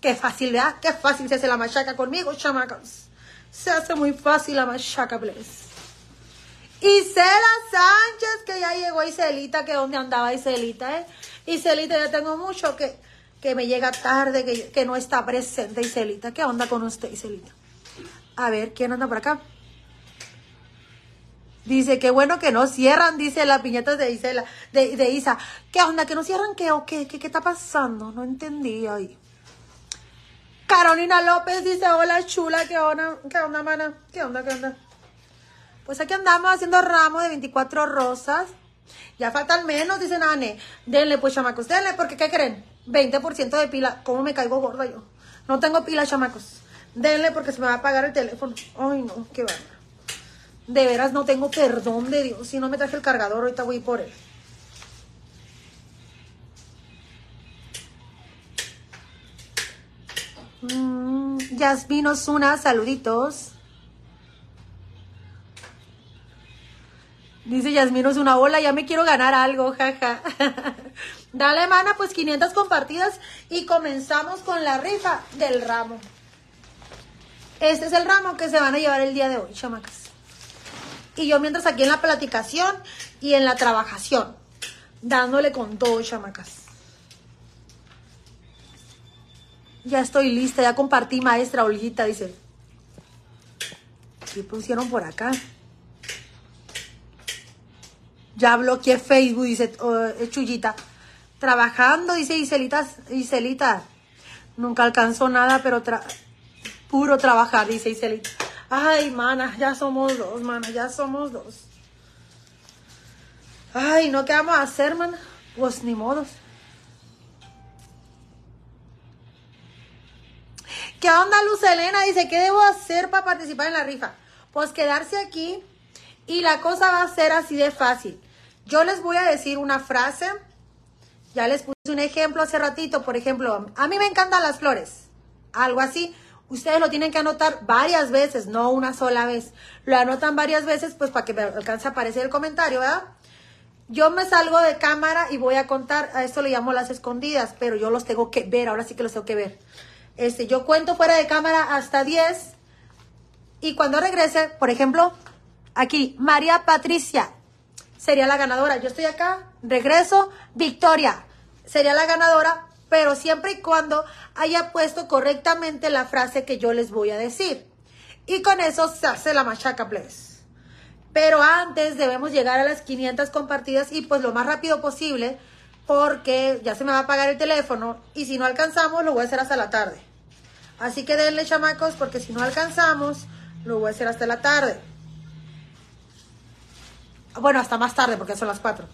[SPEAKER 1] Qué fácil, ¿verdad? Qué fácil se hace la machaca conmigo, chamacas. Se hace muy fácil la machaca, please. Isela Sánchez, que ya llegó Iselita, que dónde andaba Iselita, ¿eh? Iselita, ya tengo mucho que, que me llega tarde, que, que no está presente Iselita. ¿Qué onda con usted, Iselita? A ver, ¿quién anda por acá? Dice, qué bueno que no cierran, dice la piñata de Isela, de, de Isa. ¿Qué onda? ¿Que no cierran qué o qué? ¿Qué, está pasando? No entendí ahí. Carolina López dice, hola chula, ¿qué onda? ¿Qué onda, mana? ¿Qué onda, qué onda? Pues aquí andamos haciendo ramo de 24 rosas. Ya faltan menos, dice Nane. Denle, pues, chamacos, denle, porque ¿qué creen? 20% de pila. ¿Cómo me caigo gorda yo? No tengo pila, chamacos. Denle porque se me va a apagar el teléfono. Ay, no, qué bárbaro. De veras no tengo perdón de Dios. Si no me traje el cargador, ahorita voy por él. Mm, Yasmín Osuna, saluditos. Dice Yasmín Osuna, hola, ya me quiero ganar algo, jaja. Dale, mana, pues 500 compartidas y comenzamos con la rifa del ramo. Este es el ramo que se van a llevar el día de hoy, chamacas. Y yo mientras aquí en la platicación y en la trabajación, dándole con todo, chamacas. Ya estoy lista, ya compartí, maestra Olguita, dice. ¿Qué pusieron por acá? Ya bloqueé Facebook, dice Chuyita. Trabajando, dice Iselita, Iselita. Nunca alcanzó nada, pero tra- puro trabajar, dice Iselita. Ay, mana, ya somos dos, mana, ya somos dos. Ay, ¿no qué vamos a hacer, mana? Pues ni modos. ¿Qué onda, Luz Elena? Dice, ¿qué debo hacer para participar en la rifa? Pues quedarse aquí y la cosa va a ser así de fácil. Yo les voy a decir una frase. Ya les puse un ejemplo hace ratito. Por ejemplo, a mí me encantan las flores. Algo así. Ustedes lo tienen que anotar varias veces, no una sola vez. Lo anotan varias veces, pues para que me alcance a aparecer el comentario, ¿verdad? Yo me salgo de cámara y voy a contar, a esto le llamo las escondidas, pero yo los tengo que ver, ahora sí que los tengo que ver. Este, yo cuento fuera de cámara hasta 10 y cuando regrese, por ejemplo, aquí, María Patricia sería la ganadora. Yo estoy acá, regreso, Victoria sería la ganadora, pero siempre y cuando haya puesto correctamente la frase que yo les voy a decir. Y con eso se hace la machaca, please. Pero antes debemos llegar a las 500 compartidas y pues lo más rápido posible porque ya se me va a apagar el teléfono y si no alcanzamos lo voy a hacer hasta la tarde. Así que denle chamacos porque si no alcanzamos lo voy a hacer hasta la tarde. Bueno, hasta más tarde porque son las 4.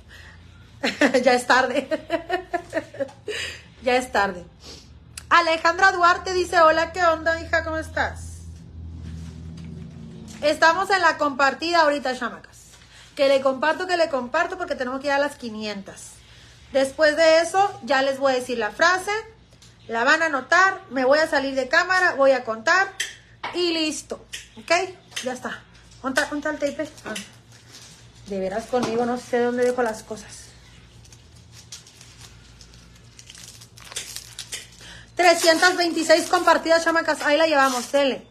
[SPEAKER 1] ya es tarde. ya es tarde. Alejandra Duarte dice, hola, ¿qué onda, hija? ¿Cómo estás? Estamos en la compartida ahorita, chamacas. Que le comparto, que le comparto porque tenemos que ir a las 500. Después de eso, ya les voy a decir la frase. La van a anotar. Me voy a salir de cámara, voy a contar. Y listo. ¿Ok? Ya está. ¿Dónde está- dónde está el tape? Ah. De veras conmigo, no sé dónde dejo las cosas. 326 compartidas, chamacas. Ahí la llevamos, tele.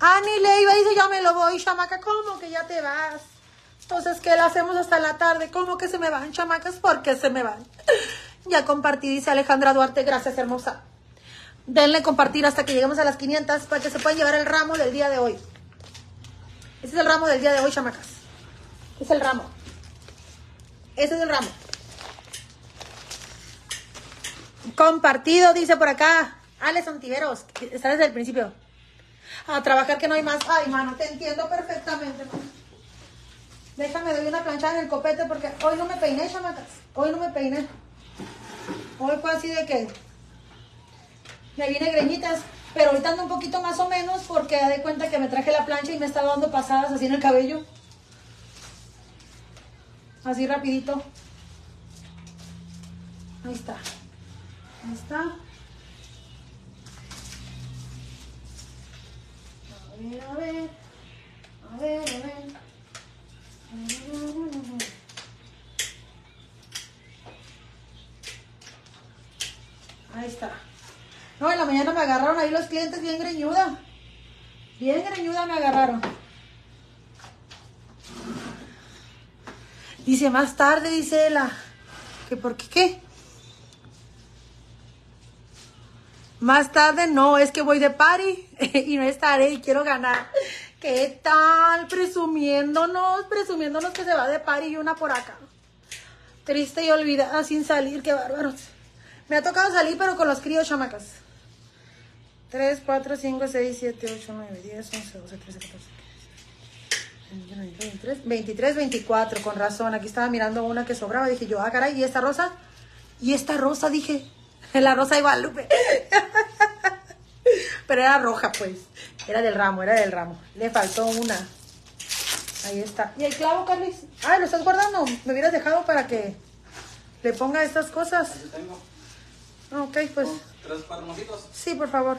[SPEAKER 1] Ani Leiva dice, ya me lo voy, chamaca. ¿Cómo que ya te vas? Entonces, ¿qué le hacemos hasta la tarde? ¿Cómo que se me van, chamacas? ¿Por qué se me van? Ya compartí, dice Alejandra Duarte. Gracias, hermosa. Denle compartir hasta que lleguemos a las 500 para que se puedan llevar el ramo del día de hoy. Ese es el ramo del día de hoy, chamacas. Es el ramo. Ese es el ramo. Compartido, dice por acá. Alex Ontiveros, que está desde el principio. A trabajar que no hay más. Ay, mano, te entiendo perfectamente. Déjame doy una planchada en el copete porque hoy no me peiné, chamacas. Hoy no me peiné. Hoy fue así de que me viene greñitas, pero ahorita ando un poquito más o menos porque de cuenta que me traje la plancha y me está dando pasadas así en el cabello. Así rapidito. Ahí está. Ahí está. A ver, a ver. A ver, a ver. Ahí está. No, en la mañana me agarraron ahí los clientes bien greñuda. Bien greñuda me agarraron. Dice, más tarde, dice la. ¿Que por qué qué? Más tarde no, es que voy de party y no estaré y quiero ganar. ¿Qué tal? Presumiéndonos, presumiéndonos que se va de party y una por acá. Triste y olvidada sin salir, qué bárbaros. Me ha tocado salir, pero con los críos chamacas. 3, 4, 5, 6, 7, 8, 9, 10, 11, 12, 13, 14, 15, 23, 23, 24, con razón. Aquí estaba mirando una que sobraba. Dije yo, ah, caray, ¿y esta rosa? Y esta rosa, dije, la rosa de Guadalupe. Pero era roja, pues. Era del ramo, era del ramo. Le faltó una. Ahí está. ¿Y el clavo, Carlis? Ay, ¿lo estás guardando? Me hubieras dejado para que le ponga estas cosas.
[SPEAKER 2] Yo tengo
[SPEAKER 1] Ok, pues
[SPEAKER 2] tres parmositos.
[SPEAKER 1] sí, por favor.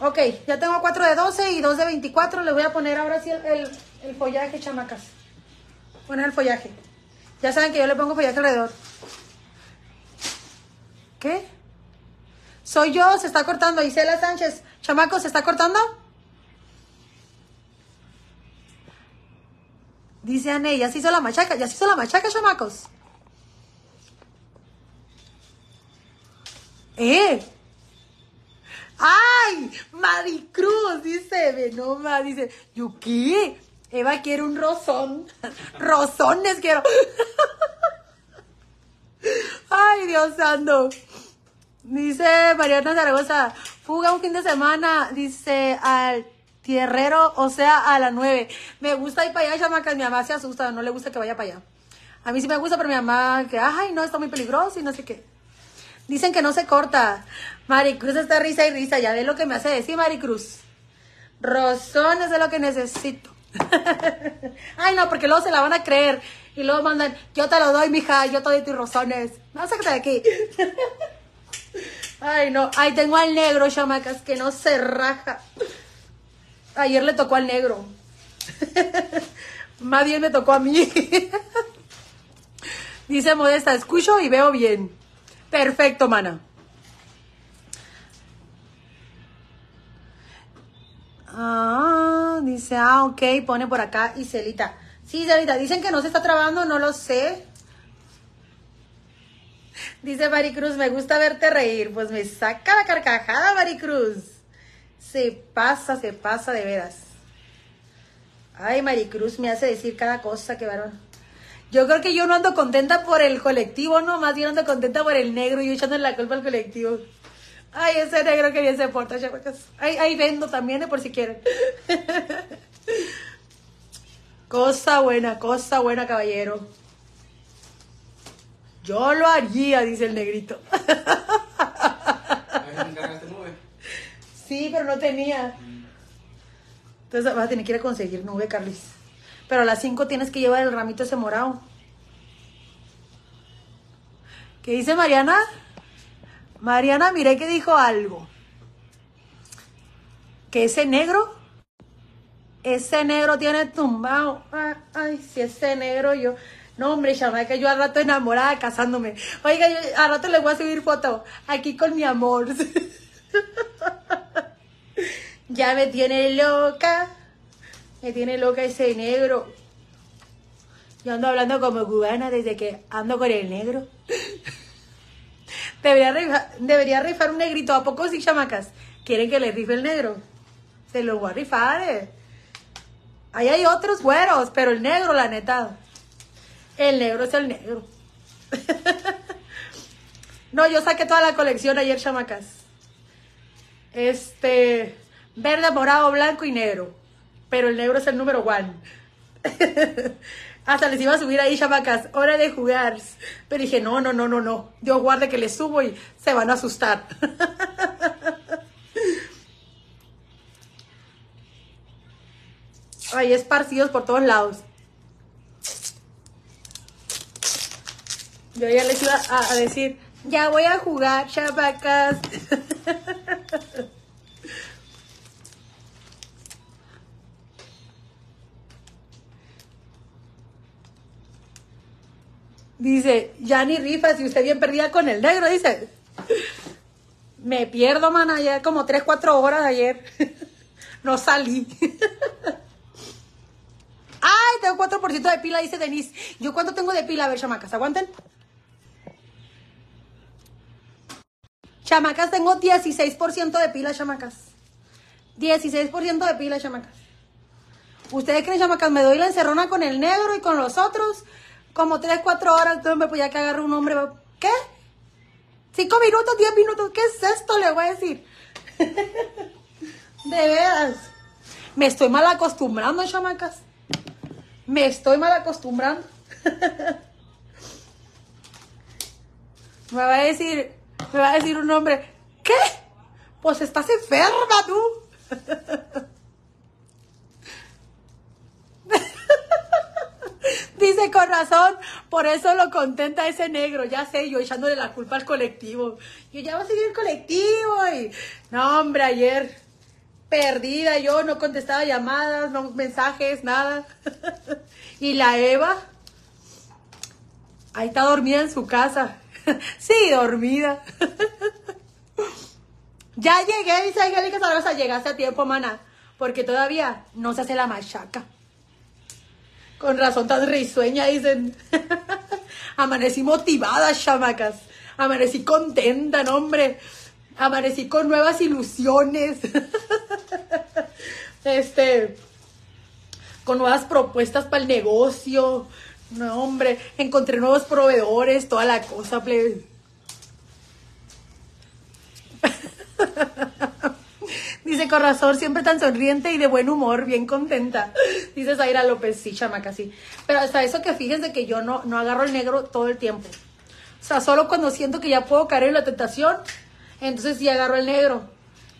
[SPEAKER 1] Ok, ya tengo cuatro de 12 y dos de 24. Le voy a poner ahora sí el, el, el follaje, chamacas. Poner el follaje. Ya saben que yo le pongo follaje alrededor. ¿Qué? Soy yo, se está cortando. Isela Sánchez. Chamacos, ¿se está cortando? Dice Ane, ya se hizo la machaca, ya se hizo la machaca, chamacos. ¡Eh! ¡Ay! Maricruz, dice Venoma, dice, ¿yo qué? Eva quiere un rozón. Rozones quiero. Ay, Dios santo. Dice Mariana Zaragoza, fuga un fin de semana, dice al tierrero, o sea, a las nueve. Me gusta ir para allá, chamacas, mi mamá se asusta, no le gusta que vaya para allá. A mí sí me gusta, pero mi mamá, que, ay, no, está muy peligroso y no sé qué. Dicen que no se corta. Maricruz está risa y risa, ya ve lo que me hace decir Maricruz. Rozones es lo que necesito. Ay, no, porque luego se la van a creer. Y luego mandan, yo te lo doy, mija, yo te doy tus rozones. No, sácate de aquí. Ay, no. Ay, tengo al negro, chamacas, que no se raja. Ayer le tocó al negro. Más bien me tocó a mí. Dice Modesta, escucho y veo bien. Perfecto, mana. Ah, dice, ah, ok, pone por acá y Celita. Sí, Celita, dicen que no se está trabando, no lo sé. Dice Maricruz, me gusta verte reír. Pues me saca la carcajada, Maricruz. Se pasa, se pasa de veras. Ay, Maricruz me hace decir cada cosa que varón. Yo creo que yo no ando contenta por el colectivo, no, más bien ando contenta por el negro y yo echándole la culpa al colectivo. Ay, ese negro que bien se porta, chamacas. Ahí, ahí vendo también, eh, por si quieren. cosa buena, cosa buena, caballero. Yo lo haría, dice el negrito. Sí, pero no tenía. Entonces vas a tener que ir a conseguir nube, Carlis. Pero a las 5 tienes que llevar el ramito ese morado. ¿Qué dice Mariana? Mariana, miré que dijo algo. Que ese negro, ese negro tiene tumbado. Ah, Ay, si ese negro yo. No, hombre, chama, que yo al rato enamorada casándome. Oiga, yo al rato le voy a subir foto aquí con mi amor. ya me tiene loca. Me tiene loca ese negro. Yo ando hablando como cubana desde que ando con el negro. Debería rifar, debería rifar un negrito. ¿A poco sí, chamacas? ¿Quieren que le rife el negro? Se lo voy a rifar. eh. Ahí hay otros güeros, pero el negro, la neta. El negro es el negro. no, yo saqué toda la colección ayer, chamacas. Este, verde, morado, blanco y negro. Pero el negro es el número one. Hasta les iba a subir ahí, chamacas, hora de jugar. Pero dije, no, no, no, no, no. Dios guarde que les subo y se van a asustar. Ahí esparcidos por todos lados. Yo ya les iba a, decir, ya voy a jugar, chamacas. Dice, ya ni rifa si usted bien perdida con el negro, dice. Me pierdo, man, ayer como 3, 4 horas ayer. No salí. Ay, tengo 4% de pila, dice Denise. ¿Yo cuánto tengo de pila? A ver, chamacas, aguanten. Chamacas, tengo 16% de pila, chamacas. 16% de pila, chamacas. ¿Ustedes creen, chamacas? Me doy la encerrona con el negro y con los otros. Como 3, 4 horas, entonces me podía que agarrar un hombre. ¿Qué? 5 minutos, 10 minutos. ¿Qué es esto? Le voy a decir. De veras. Me estoy mal acostumbrando, chamacas. Me estoy mal acostumbrando. me va a decir, me va a decir un hombre, ¿qué? Pues estás enferma tú. Dice con razón, por eso lo contenta ese negro, ya sé, yo echándole la culpa al colectivo. Yo ya va a seguir el colectivo y no, hombre, ayer perdida yo, no contestaba llamadas, no mensajes, nada. y la Eva, ahí está dormida en su casa. sí, dormida. ya llegué, dice Angélica Zaragoza, llegaste a tiempo, mana, porque todavía no se hace la machaca. Con razón tan risueña, dicen. Amanecí motivada, chamacas. Amanecí contenta, no, hombre. Amanecí con nuevas ilusiones. este. Con nuevas propuestas para el negocio. No, hombre. Encontré nuevos proveedores, toda la cosa, plebe. Dice Corazón, siempre tan sonriente y de buen humor, bien contenta. Dice Zaira López, sí, chamaca, sí. Pero hasta eso que fíjense que yo no, no agarro el negro todo el tiempo. O sea, solo cuando siento que ya puedo caer en la tentación, entonces sí agarro el negro.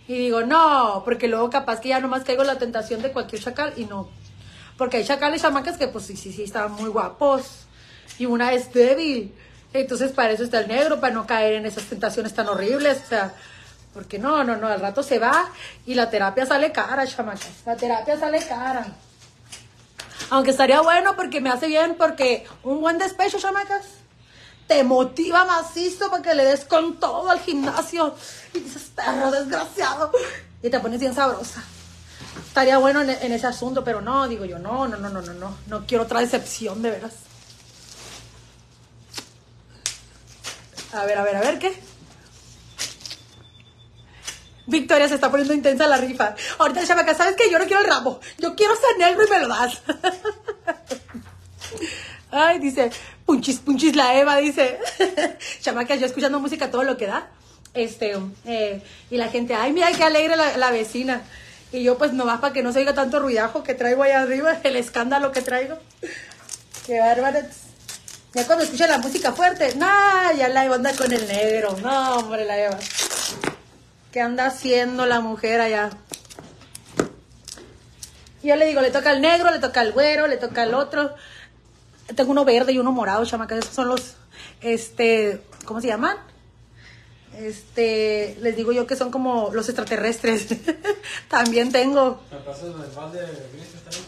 [SPEAKER 1] Y digo, no, porque luego capaz que ya nomás caigo la tentación de cualquier chacal y no. Porque hay chacales chamacas que pues sí, sí, sí, están muy guapos. Y una es débil. Entonces para eso está el negro, para no caer en esas tentaciones tan horribles. O sea, porque no, no, no, al rato se va y la terapia sale cara, chamacas. La terapia sale cara. Aunque estaría bueno porque me hace bien, porque un buen despecho, chamacas, te motiva macizo para que le des con todo al gimnasio. Y dices, perro desgraciado. Y te pones bien sabrosa. Estaría bueno en, ese asunto, pero no, digo yo, no, no, no, no, no, no. No quiero otra decepción, de veras. A ver, a ver, a ver, ¿qué? Victoria se está poniendo intensa la rifa. Ahorita chamaca, ¿sabes qué? Yo no quiero el ramo. Yo quiero ser negro y me lo das. Ay, dice, punchis, punchis la Eva, dice. Chamaca, yo escuchando música todo lo que da. Este, eh, y la gente, ay, mira qué alegre la, vecina. Y yo, pues, no va para que no se oiga tanto ruidajo que traigo allá arriba, el escándalo que traigo. Qué bárbaro. Ya cuando escucha la música fuerte, nah, ya la Eva anda con el negro. No, hombre, la Eva. ¿Qué anda haciendo la mujer allá? Yo le digo, le toca al negro, le toca al güero, le toca al otro. Tengo uno verde y uno morado, chamacas. Esos son los, este, ¿cómo se llaman? Este, les digo yo que son como los extraterrestres. También tengo.
[SPEAKER 2] ¿Me pasas el balde de grises también?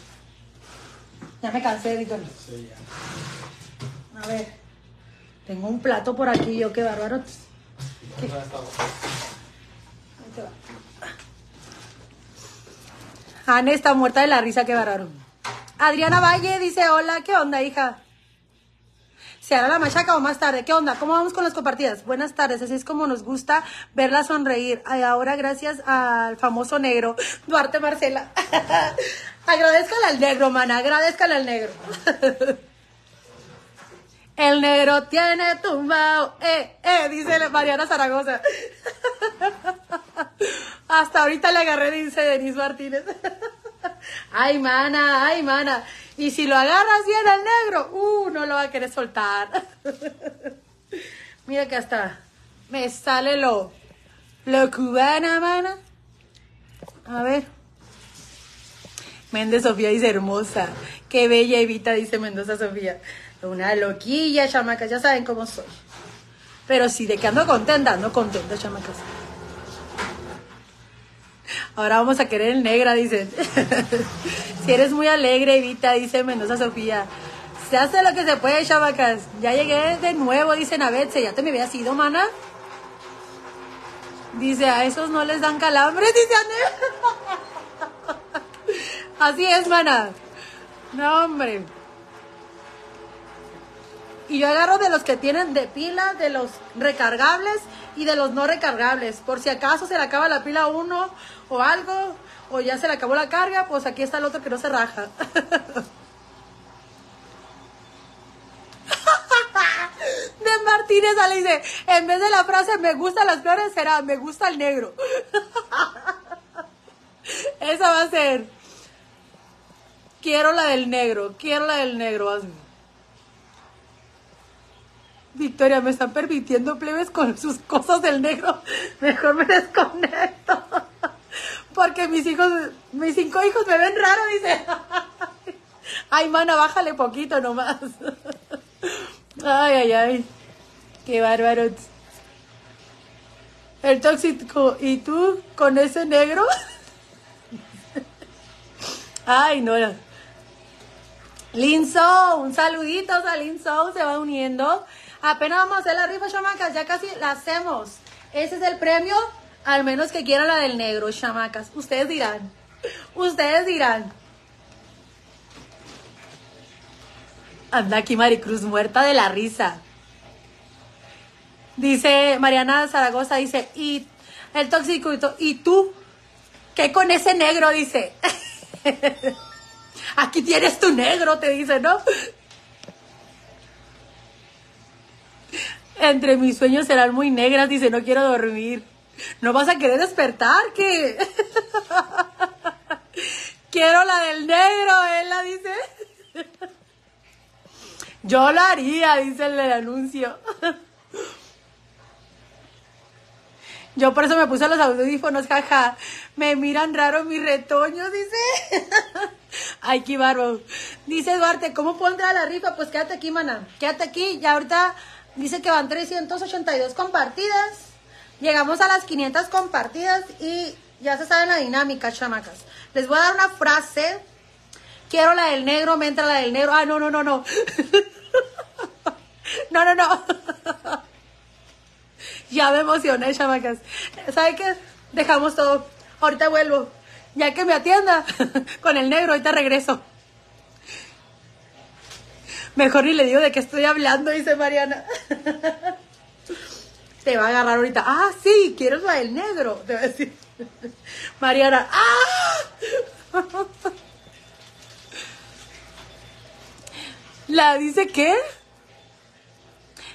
[SPEAKER 1] Ya me cansé, Víctor.
[SPEAKER 2] Sí, ya.
[SPEAKER 1] A ver. Tengo un plato por aquí, yo qué bárbaro.
[SPEAKER 2] ¿Dónde está?
[SPEAKER 1] Ahí te va. Anne está muerta de la risa, qué bárbaro. Adriana Valle dice, hola, ¿qué onda, hija? ¿Se hará la machaca o más tarde? ¿Qué onda? ¿Cómo vamos con las compartidas? Buenas tardes, así es como nos gusta verla sonreír. Ahora gracias al famoso negro, Duarte Marcela. Agradezcale al negro, mana, agradezcale al negro. El negro tiene tumbao, eh, eh, dice Mariana Zaragoza. Hasta ahorita le agarré, dice Denise Martínez. Ay, mana, ay, mana. Y si lo agarras bien al negro, uh, no lo va a querer soltar. Mira que hasta me sale lo, lo cubana, mana. A ver. Méndez Sofía dice hermosa. Qué bella Evita, dice Mendoza Sofía. Una loquilla, chamacas, ya saben cómo soy. Pero sí, de que ando contenta, ando contenta, chamacas. Ahora vamos a querer el negra, dicen. si eres muy alegre, Evita, dice Mendoza Sofía. Se hace lo que se puede, chamacas. Ya llegué de nuevo, dicen a Betse. Ya te me habías ido, mana. Dice, a esos no les dan calambres, dice Anel. Así es, mana. No, hombre. Y yo agarro de los que tienen de pila, de los recargables y de los no recargables. Por si acaso se le acaba la pila a uno o algo, o ya se le acabó la carga, pues aquí está el otro que no se raja. De Martínez Ale dice, en vez de la frase me gustan las flores, será me gusta el negro. Esa va a ser. Quiero la del negro, quiero la del negro. hazme. Victoria, me están permitiendo plebes con sus cosas del negro. Mejor me desconecto. Porque mis hijos, mis cinco hijos me ven raro, dice. Ay, mana, bájale poquito nomás. Ay, ay, ay. Qué bárbaro. El tóxico, ¿y tú con ese negro? Ay, no. Linzo, un saludito a Linzo, se va uniendo. Apenas vamos a hacer la rifa, chamacas, ya casi la hacemos. Ese es el premio, al menos que quiera la del negro, chamacas. Ustedes dirán, ustedes dirán. Anda aquí Maricruz muerta de la risa. Dice Mariana Zaragoza, dice, y el tóxico, y tú, ¿qué con ese negro? Dice. Aquí tienes tu negro, te dice, ¿no? Entre mis sueños serán muy negras, dice, no quiero dormir. No vas a querer despertar, ¿qué? quiero la del negro, él la dice. Yo lo haría, dice el anuncio. Yo por eso me puse los audífonos, jaja. Me miran raro mis retoños, dice. Ay, qué barro. Dice Duarte, ¿cómo a la rifa? Pues quédate aquí, mana. Quédate aquí. Ya ahorita dice que van 382 compartidas. Llegamos a las 500 compartidas y ya se sabe la dinámica, chamacas. Les voy a dar una frase. Quiero la del negro, me entra la del negro. Ah, no, no, no, no. no, no, no. Ya me emocioné, chamacas. ¿Sabe qué? Dejamos todo. Ahorita vuelvo. Ya que me atienda con el negro, ahorita regreso. Mejor ni le digo de qué estoy hablando, dice Mariana. Te va a agarrar ahorita. Ah, sí, quiero la del negro. Te va a decir. Mariana, ¡ah! ¿La dice qué?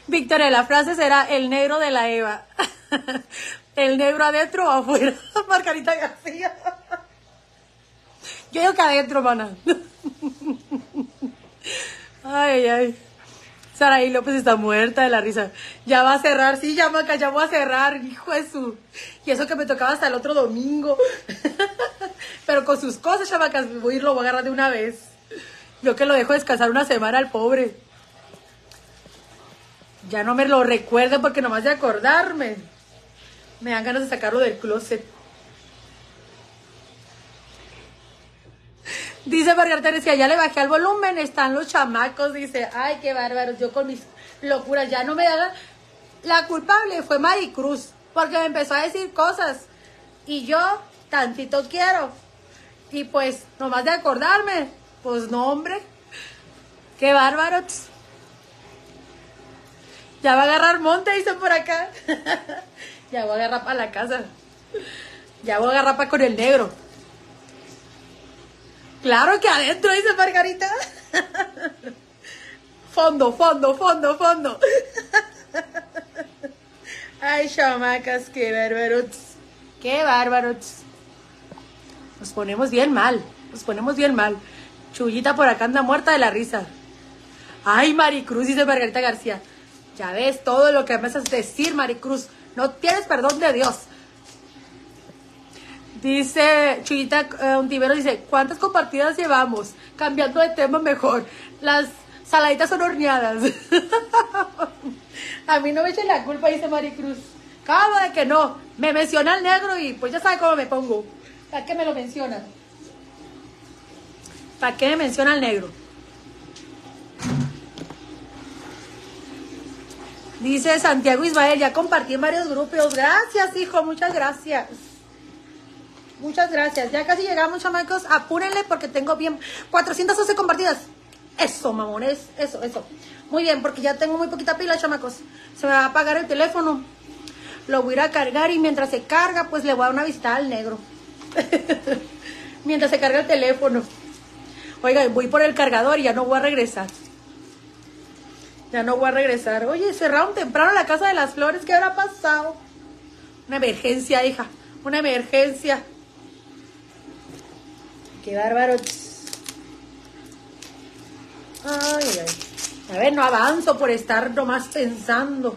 [SPEAKER 1] Victoria, la frase será el negro de la Eva. El negro adentro o afuera. Margarita García. Yo digo que adentro, mana. Ay, ay. Saraí López está muerta de la risa. Ya va a cerrar, sí, ya maca, ya voy a cerrar, hijo de su. Y eso que me tocaba hasta el otro domingo. Pero con sus cosas, chamacas, voy a ir, lo voy a agarrar de una vez. Yo que lo dejo descansar una semana al pobre. Ya no me lo recuerden porque nomás de acordarme. Me dan ganas de sacarlo del closet. Dice Margarita decía, ya le bajé al volumen, están los chamacos, dice, ay, qué bárbaros, yo con mis locuras, ya no me da La culpable fue Maricruz, porque me empezó a decir cosas, y yo tantito quiero, y pues, nomás de acordarme, pues no, hombre, qué bárbaros. Ya va a agarrar monte, dice por acá. ya voy a agarrar para la casa. Ya voy a agarrar para con el negro. Claro que adentro, dice Margarita. fondo, fondo, fondo, fondo. Ay, chamacas, qué bárbaros. Qué bárbaros. Nos ponemos bien mal. Nos ponemos bien mal. Chullita por acá anda muerta de la risa. Ay, Maricruz, dice Margarita García. Ya ves todo lo que me haces decir, Maricruz. No tienes perdón de Dios. Dice Chuyita eh, un tibero dice, ¿cuántas compartidas llevamos? Cambiando de tema mejor. Las saladitas son horneadas. A mí no me echen la culpa, dice Maricruz. ¿Cómo de que no? Me menciona el negro y pues ya sabe cómo me pongo. ¿Para qué me lo menciona? ¿Para qué me menciona el negro? Dice Santiago Ismael, ya compartí en varios grupos. Gracias, hijo, muchas gracias. Muchas gracias. Ya casi llegamos, chamacos. Apúrenle porque tengo bien 412 compartidas. Eso, mamones. Eso, eso. Muy bien, porque ya tengo muy poquita pila, chamacos. Se me va a apagar el teléfono. Lo voy a ir a cargar y mientras se carga, pues le voy a dar una vista al negro. mientras se carga el teléfono. Oiga, voy por el cargador y ya no voy a regresar. Ya no voy a regresar. Oye, cerraron temprano la casa de las flores. ¿Qué habrá pasado? Una emergencia, hija. Una emergencia. Qué bárbaro. Ay, ay. A ver, no avanzo por estar nomás pensando.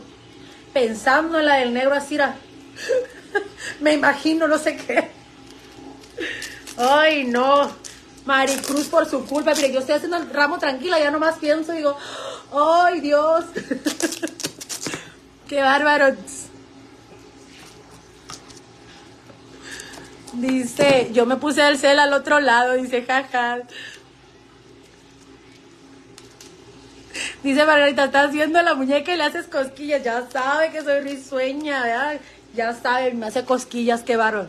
[SPEAKER 1] Pensando en la del negro así. Me imagino, no sé qué. Ay, no. Maricruz por su culpa. Mire, yo estoy haciendo el ramo tranquila, ya nomás pienso y digo, ay, Dios. Qué bárbaro. Dice, yo me puse el cel al otro lado, dice, jaja. Dice Margarita, estás viendo la muñeca y le haces cosquillas. Ya sabe que soy risueña, ¿verdad? Ya sabe, me hace cosquillas, qué bárbaro.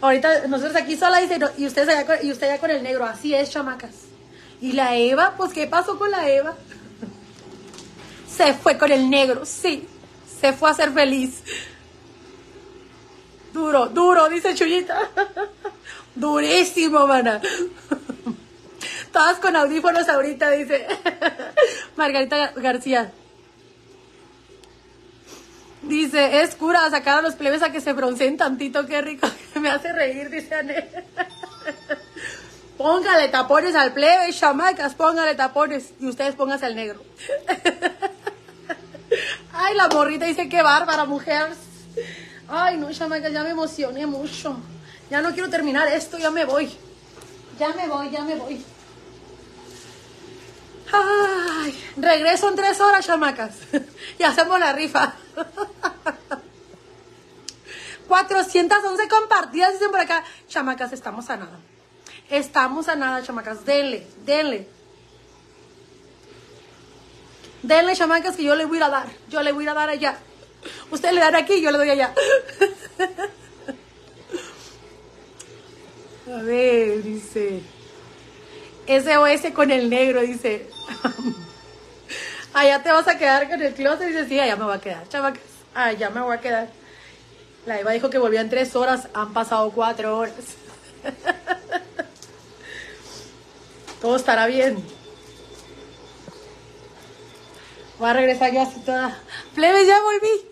[SPEAKER 1] Ahorita nosotros aquí sola dice, no, y usted allá con, y con el negro, así es, chamacas. Y la Eva, pues ¿qué pasó con la Eva? Se fue con el negro, sí. Se fue a ser feliz. Duro, duro, dice Chuyita. Durísimo, mana. Todas con audífonos ahorita, dice Margarita García. Dice, es cura sacar a los plebes a que se bronceen tantito, qué rico. Me hace reír, dice Ané. Póngale tapones al plebe, chamacas, póngale tapones. Y ustedes pónganse al negro. Ay, la morrita dice, qué bárbara, mujer. Ay, no, chamacas, ya me emocioné mucho. Ya no quiero terminar esto, ya me voy. Ya me voy, ya me voy. Ay, regreso en tres horas, chamacas. y hacemos la rifa. 411 compartidas, dicen por acá. Chamacas, estamos a nada. Estamos a nada, chamacas. Denle, denle. Denle, chamacas, que yo le voy a dar. Yo le voy a dar allá. Usted le dan aquí, yo le doy allá. A ver, dice. SOS con el negro, dice. allá te vas a quedar con el closet. Dice, sí, allá me voy a quedar, chamacas. Allá me voy a quedar. La Eva dijo que volvía en tres horas. Han pasado cuatro horas. Todo estará bien. Voy a regresar yo así toda. Plebes, ya volví.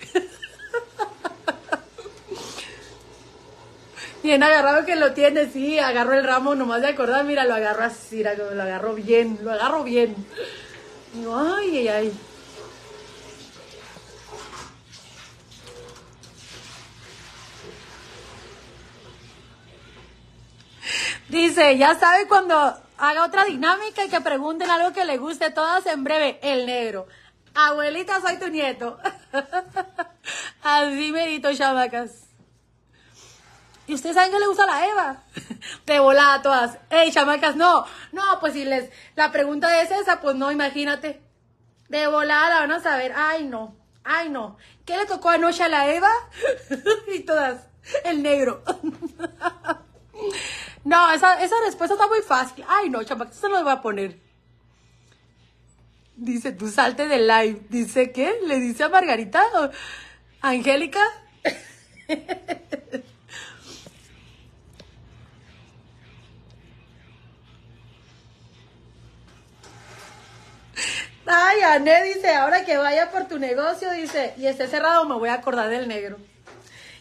[SPEAKER 1] Bien agarrado que lo tiene, sí, agarro el ramo nomás de acordar, mira, lo agarro así, lo agarro bien, lo agarro bien. Digo, ay, ay, ay. Dice, ya sabe cuando haga otra dinámica y que pregunten algo que le guste, todas en breve, el negro. Abuelita, soy tu nieto. Así medito, chamacas. ¿Y ustedes saben que le gusta la Eva? De volada todas. Ey, chamacas, no. No, pues si les... La pregunta es esa, pues no, imagínate. De volada van a saber. Ay, no. Ay, no. ¿Qué le tocó anoche a la Eva? y todas. El negro. no, esa, esa respuesta está muy fácil. Ay, no, chamacas, se lo voy a poner. Dice, tú salte del live. Dice, ¿qué? ¿Le dice a Margarita? ¿Angélica? Ay, Ané dice, ahora que vaya por tu negocio, dice, y esté cerrado, me voy a acordar del negro.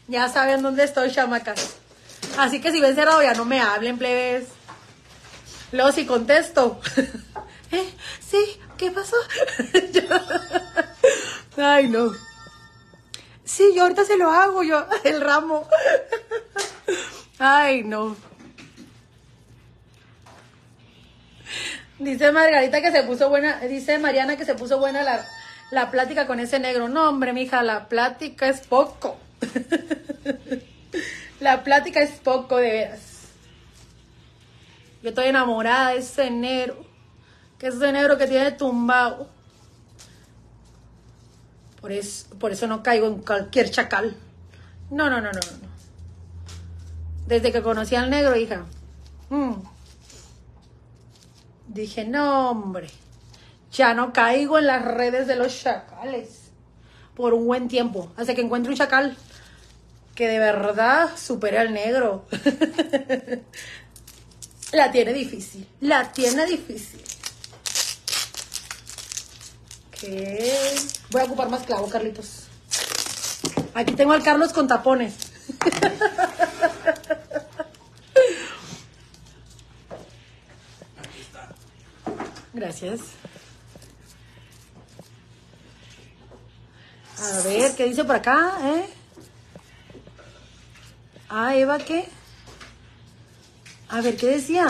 [SPEAKER 1] Ya saben dónde estoy, chamacas. Así que si ven cerrado, ya no me hablen, plebes. Luego si contesto. ¿qué pasó? Ay, no. Sí, yo ahorita se lo hago, yo, el ramo. Ay, no. Dice Margarita que se puso buena, dice Mariana que se puso buena la, la plática con ese negro. No, hombre, mija, la plática es poco. la plática es poco, de veras. Yo estoy enamorada de ese negro. Que es ese negro que tiene tumbado. Por eso, por eso no caigo en cualquier chacal. No, no, no, no, no. Desde que conocí al negro, hija. mm, Dije, no, hombre, ya no caigo en las redes de los chacales por un buen tiempo, hasta que encuentre un chacal que de verdad supere al negro. la tiene difícil, la tiene difícil. Voy a ocupar más clavo, Carlitos. Aquí tengo al Carlos con tapones. Gracias. A ver, ¿qué dice por acá? eh? Ah, Eva, ¿qué? A ver, ¿qué decía?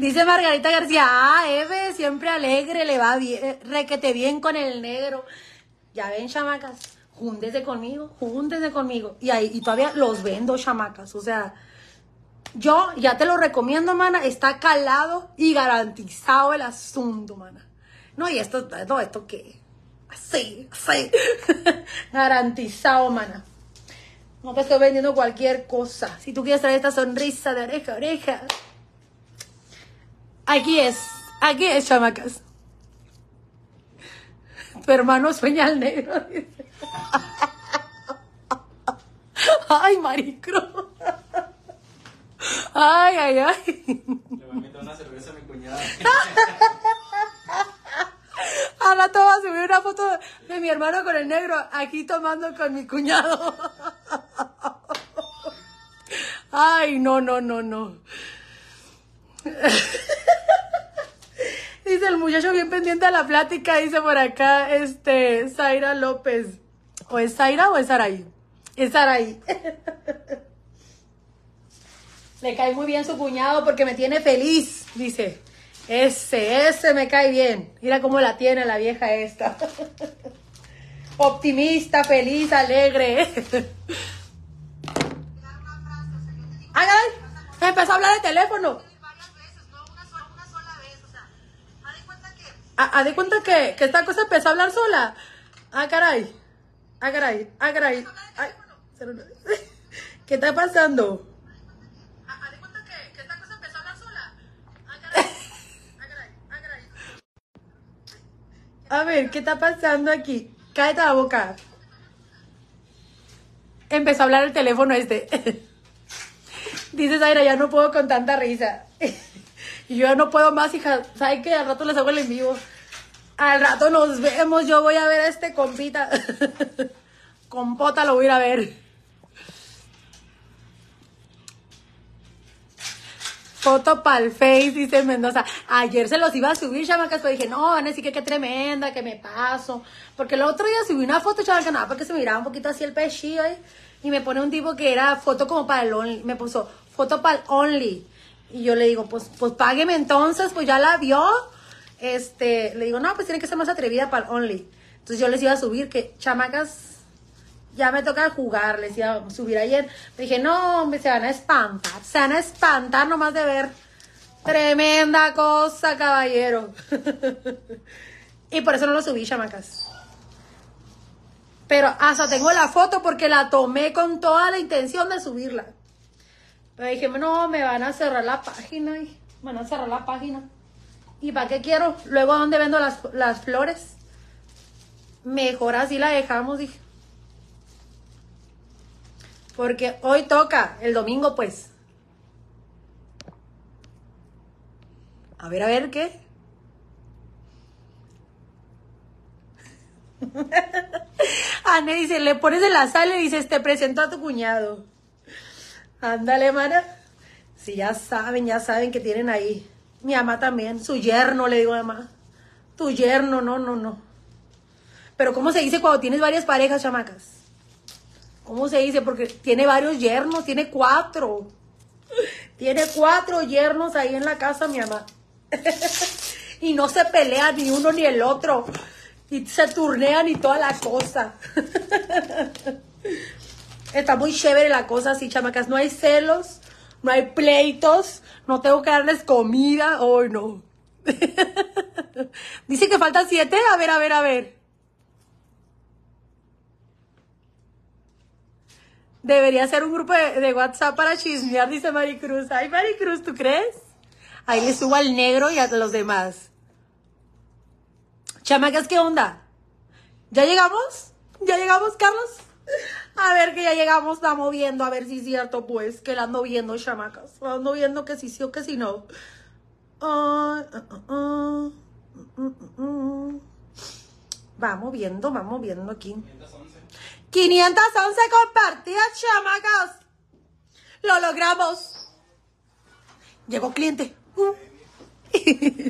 [SPEAKER 1] Dice Margarita García, ah, Eve, siempre alegre, le va bien, requete bien con el negro. Ya ven, chamacas, júntese conmigo, júntese conmigo. Y ahí, y todavía los vendo, chamacas. O sea, yo ya te lo recomiendo, mana. Está calado y garantizado el asunto, mana. No, y esto, todo esto qué. Así, así. garantizado, mana. No te estoy vendiendo cualquier cosa. Si tú quieres traer esta sonrisa de oreja a oreja. Aquí es, aquí es, chamacas. Tu hermano sueña al negro. dice. Ay, maricro. Ay, ay, ay.
[SPEAKER 2] Le voy a invitar una cerveza a mi cuñada.
[SPEAKER 1] Al rato va a subir una foto de mi hermano con el negro aquí tomando con mi cuñado. Ay, no, no, no, no. Dice el muchacho bien pendiente a la plática, dice por acá, este, Zaira López. ¿O es Zaira o es Saraí? Es Saraí. Le cae muy bien su cuñado porque me tiene feliz, dice. Ese, ese me cae bien. Mira cómo la tiene la vieja esta. Optimista, feliz, alegre. Empezó a hablar de teléfono.
[SPEAKER 4] varias veces, no una sola, una sola vez, o sea, haz de que
[SPEAKER 1] Ah, haz de cuenta que, que esta cosa empezó a hablar sola. Ah, caray. Ah, caray. Ah, caray. Ay. ¿Qué está pasando?
[SPEAKER 4] ah, haz de cuenta que, que esta cosa empezó a hablar sola. Ah, caray, ah, caray, ah, caray.
[SPEAKER 1] A ver, ¿qué está pasando aquí? Cállate la boca. Empezó a hablar el teléfono este. Dice Zaira, ya no puedo con tanta risa. Y yo no puedo más, hija. ¿Sabes qué? Al rato les hago el en vivo. Al rato nos vemos. Yo voy a ver a este compita. Compota lo voy a ir a ver. Foto pa'l face, dice Mendoza. Ayer se los iba a subir, chamacas, pero dije, no, van a decir que qué tremenda, que me paso. Porque el otro día subí una foto, chamacas, nada, porque se miraba un poquito así el pechillo. Y me pone un tipo que era foto como para el only. Me puso foto para el only. Y yo le digo, pues, pues págueme entonces, pues ya la vio. Este, le digo, no, pues tiene que ser más atrevida para el only. Entonces yo les iba a subir que, chamacas, ya me toca jugar, les iba a subir ayer. Me dije, no, hombre, se van a espantar, se van a espantar nomás de ver. Tremenda cosa, caballero. y por eso no lo subí, chamacas. Pero hasta tengo la foto porque la tomé con toda la intención de subirla. Pero dije, no, me van a cerrar la página. y Van a cerrar la página. ¿Y para qué quiero? Luego, ¿dónde vendo las, las flores? Mejor así la dejamos, dije. Porque hoy toca, el domingo pues. A ver, a ver, ¿qué? Ana dice, le pones en la sala y dices, te presento a tu cuñado. Ándale, mana. Si ya saben, ya saben que tienen ahí. Mi mamá también, su yerno, le digo a mamá. Tu yerno, no, no, no. Pero ¿cómo se dice cuando tienes varias parejas, chamacas? ¿Cómo se dice? Porque tiene varios yernos, tiene cuatro. Tiene cuatro yernos ahí en la casa, mi mamá. y no se pelean ni uno ni el otro. Y se turnean y toda la cosa. Está muy chévere la cosa así, chamacas. No hay celos, no hay pleitos, no tengo que darles comida. Hoy no. Dice que faltan siete. A ver, a ver, a ver. Debería ser un grupo de, de WhatsApp para chismear, dice Maricruz. Ay, Maricruz, ¿tú crees? Ahí le subo al negro y a los demás. Chamacas, ¿qué onda? ¿Ya llegamos? ¿Ya llegamos, Carlos? A ver que ya llegamos, estamos viendo, a ver si es cierto, pues, que la ando viendo, chamacas. La ando viendo que sí sí o que sí no. Ah, ah, ah. Mm, mm, mm. Vamos viendo, vamos viendo aquí.
[SPEAKER 2] 511.
[SPEAKER 1] 511 compartidas, chamacas. Lo logramos. Llegó cliente.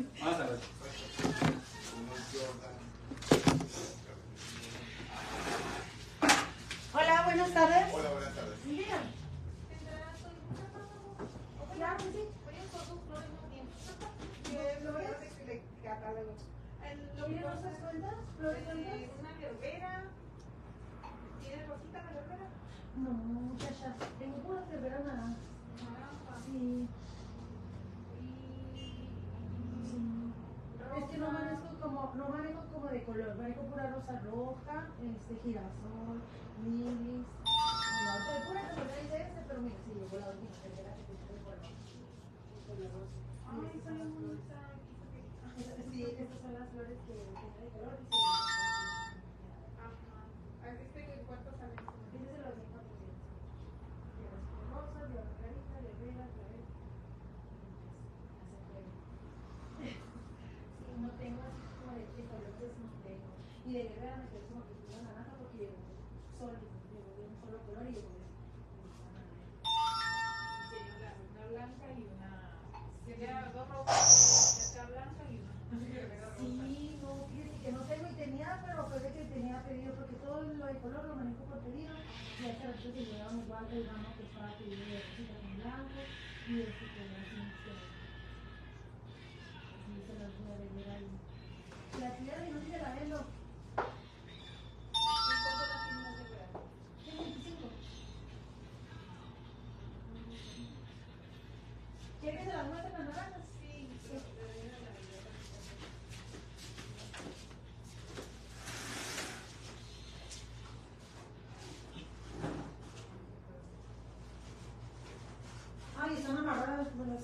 [SPEAKER 1] las...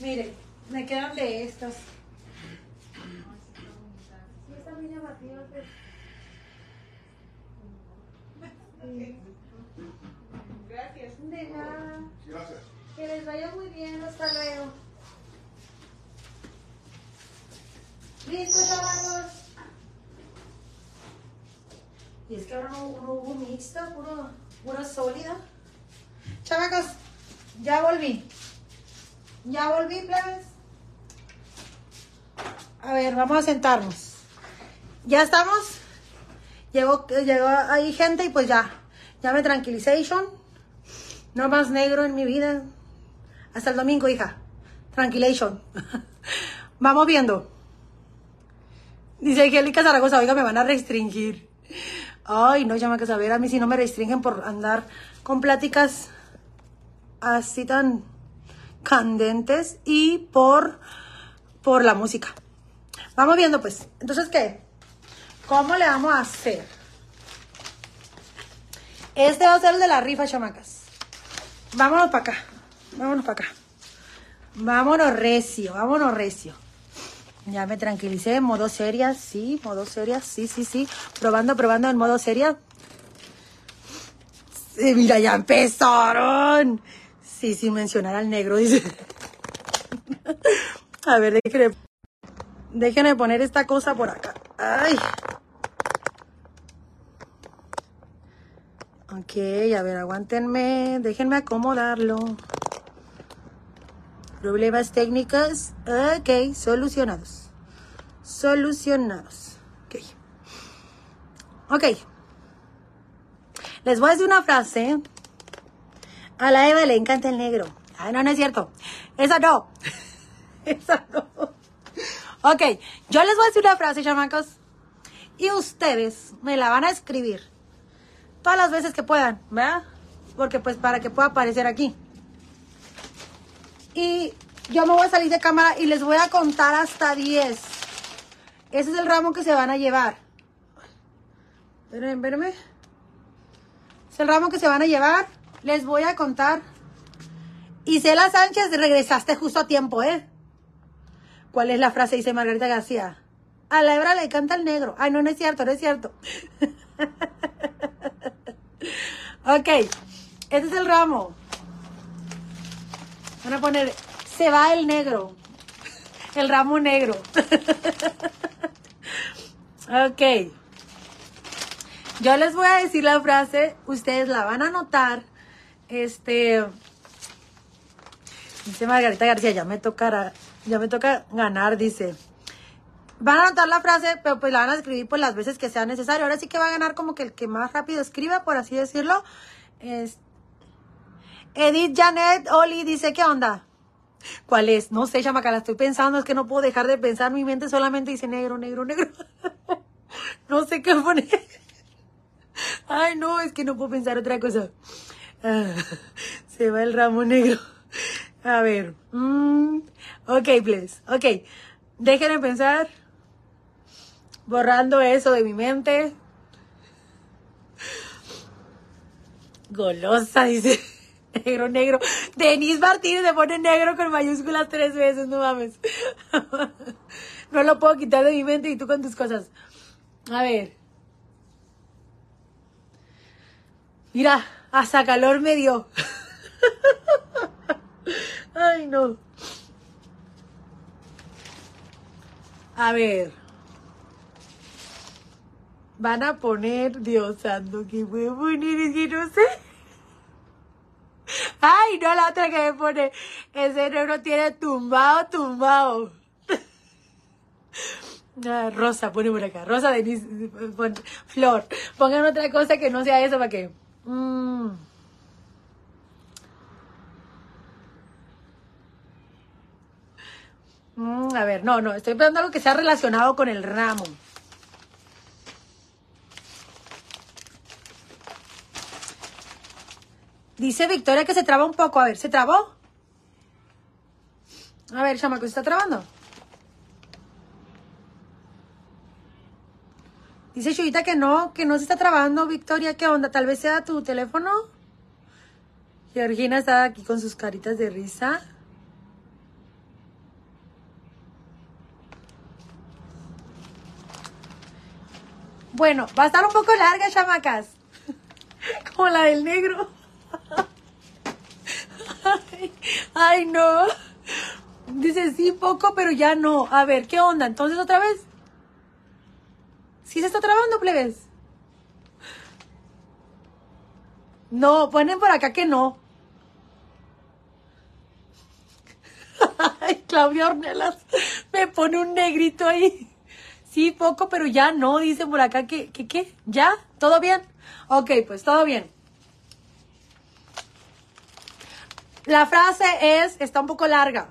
[SPEAKER 1] Miren, me quedan de estas.
[SPEAKER 5] Sí,
[SPEAKER 1] están bien.
[SPEAKER 5] Gracias.
[SPEAKER 1] De nada.
[SPEAKER 6] Gracias.
[SPEAKER 1] Que les vaya muy bien, hasta luego. ¿Listo, chavos? Y es que ahora no, no hubo mixta, puro, pura sólida. Ya volví. Ya volví, plebes. A ver, vamos a sentarnos. Ya estamos. Llegó, llegó ahí gente y pues ya. Ya me tranquilization. No más negro en mi vida. Hasta el domingo, hija. Tranquilation. Vamos viendo. Dice Angélica Zaragoza, oiga, me van a restringir. Ay, no, llama que saber, a mí si no me restringen por andar con pláticas así tan candentes y por, por la música. Vamos viendo, pues. Entonces, ¿qué? ¿Cómo le vamos a hacer? Este va a ser el de la rifa, chamacas. Vámonos para acá. Vámonos para acá. Vámonos recio, vámonos recio. Ya me tranquilicé, modo seria, sí, modo seria, sí, sí, sí. Probando, probando en modo seria. Mira, ya empezaron. Sí, sin mencionar al negro, dice. A ver, déjenme, déjenme poner esta cosa por acá. Ay. Ok, a ver, aguántenme, déjenme acomodarlo. Problemas técnicos, ok, solucionados. Solucionados. Ok. Ok. Les voy a decir una frase. A la Eva le encanta el negro. Ay, no, no es cierto. Esa no. Esa no. Ok, yo les voy a decir una frase, chamacos. Y ustedes me la van a escribir todas las veces que puedan, ¿verdad? Porque pues para que pueda aparecer aquí. Y yo me voy a salir de cámara y les voy a contar hasta 10. Ese es el ramo que se van a llevar. Espérenme, espérenme. Es el ramo que se van a llevar. Les voy a contar. Isela Sánchez, regresaste justo a tiempo, ¿eh? ¿Cuál es la frase? Dice Margarita García. A la hebra le canta el negro. Ay, no, no es cierto, no es cierto. ok, este es el ramo. Van a poner, se va el negro. El ramo negro. ok. Yo les voy a decir la frase, ustedes la van a anotar. Este. Dice Margarita García, ya me tocará, ya me toca ganar, dice. Van a anotar la frase, pero pues la van a escribir por las veces que sea necesario. Ahora sí que va a ganar como que el que más rápido escriba, por así decirlo. Es... Edith Janet Oli dice, ¿qué onda? ¿Cuál es? No sé, chamaca, la estoy pensando, es que no puedo dejar de pensar, mi mente solamente dice negro, negro, negro. no sé qué poner. Ay, no, es que no puedo pensar otra cosa. Se va el ramo negro. A ver. mm, ok, please. Ok. Déjenme pensar. Borrando eso de mi mente. Golosa, dice. Negro, negro. Denise Martínez se pone negro con mayúsculas tres veces, no mames. No lo puedo quitar de mi mente y tú con tus cosas. A ver. Mira, hasta calor me dio. Ay, no. A ver. Van a poner, Dios santo, ¿qué voy a poner? Es no sé. Ay, no, la otra que me pone. Ese negro tiene tumbado, tumbado. Ah, Rosa, pone por acá. Rosa Denise, pon- Flor. Pongan otra cosa que no sea eso para que. Mm. Mm, a ver, no, no, estoy pensando algo que sea relacionado con el ramo. Dice Victoria que se traba un poco. A ver, ¿se trabó? A ver, chamaco, ¿se está trabando? Dice Chuyita que no, que no se está trabando. Victoria, ¿qué onda? Tal vez sea tu teléfono. Georgina está aquí con sus caritas de risa. Bueno, va a estar un poco larga, chamacas. Como la del negro. Ay, ay, no. Dice sí, poco, pero ya no. A ver, ¿qué onda? Entonces, otra vez. ¿Sí se está trabando, plebes? No, ponen por acá que no. Ay, Claudia Ornelas me pone un negrito ahí. Sí, poco, pero ya no, dice por acá que, que, ¿qué? ¿Ya? ¿Todo bien? Ok, pues todo bien. La frase es, está un poco larga.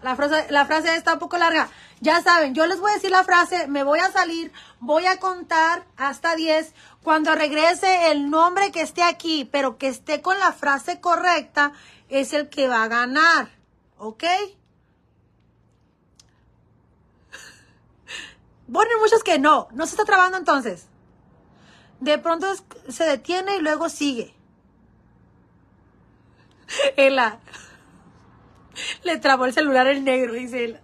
[SPEAKER 1] La frase, la frase está un poco larga. Ya saben, yo les voy a decir la frase, me voy a salir, voy a contar hasta 10. Cuando regrese el nombre que esté aquí, pero que esté con la frase correcta, es el que va a ganar. ¿Ok? Ponen muchos que no, no se está trabando entonces. De pronto se detiene y luego sigue. Ela. Le trabó el celular el negro, dice Ela.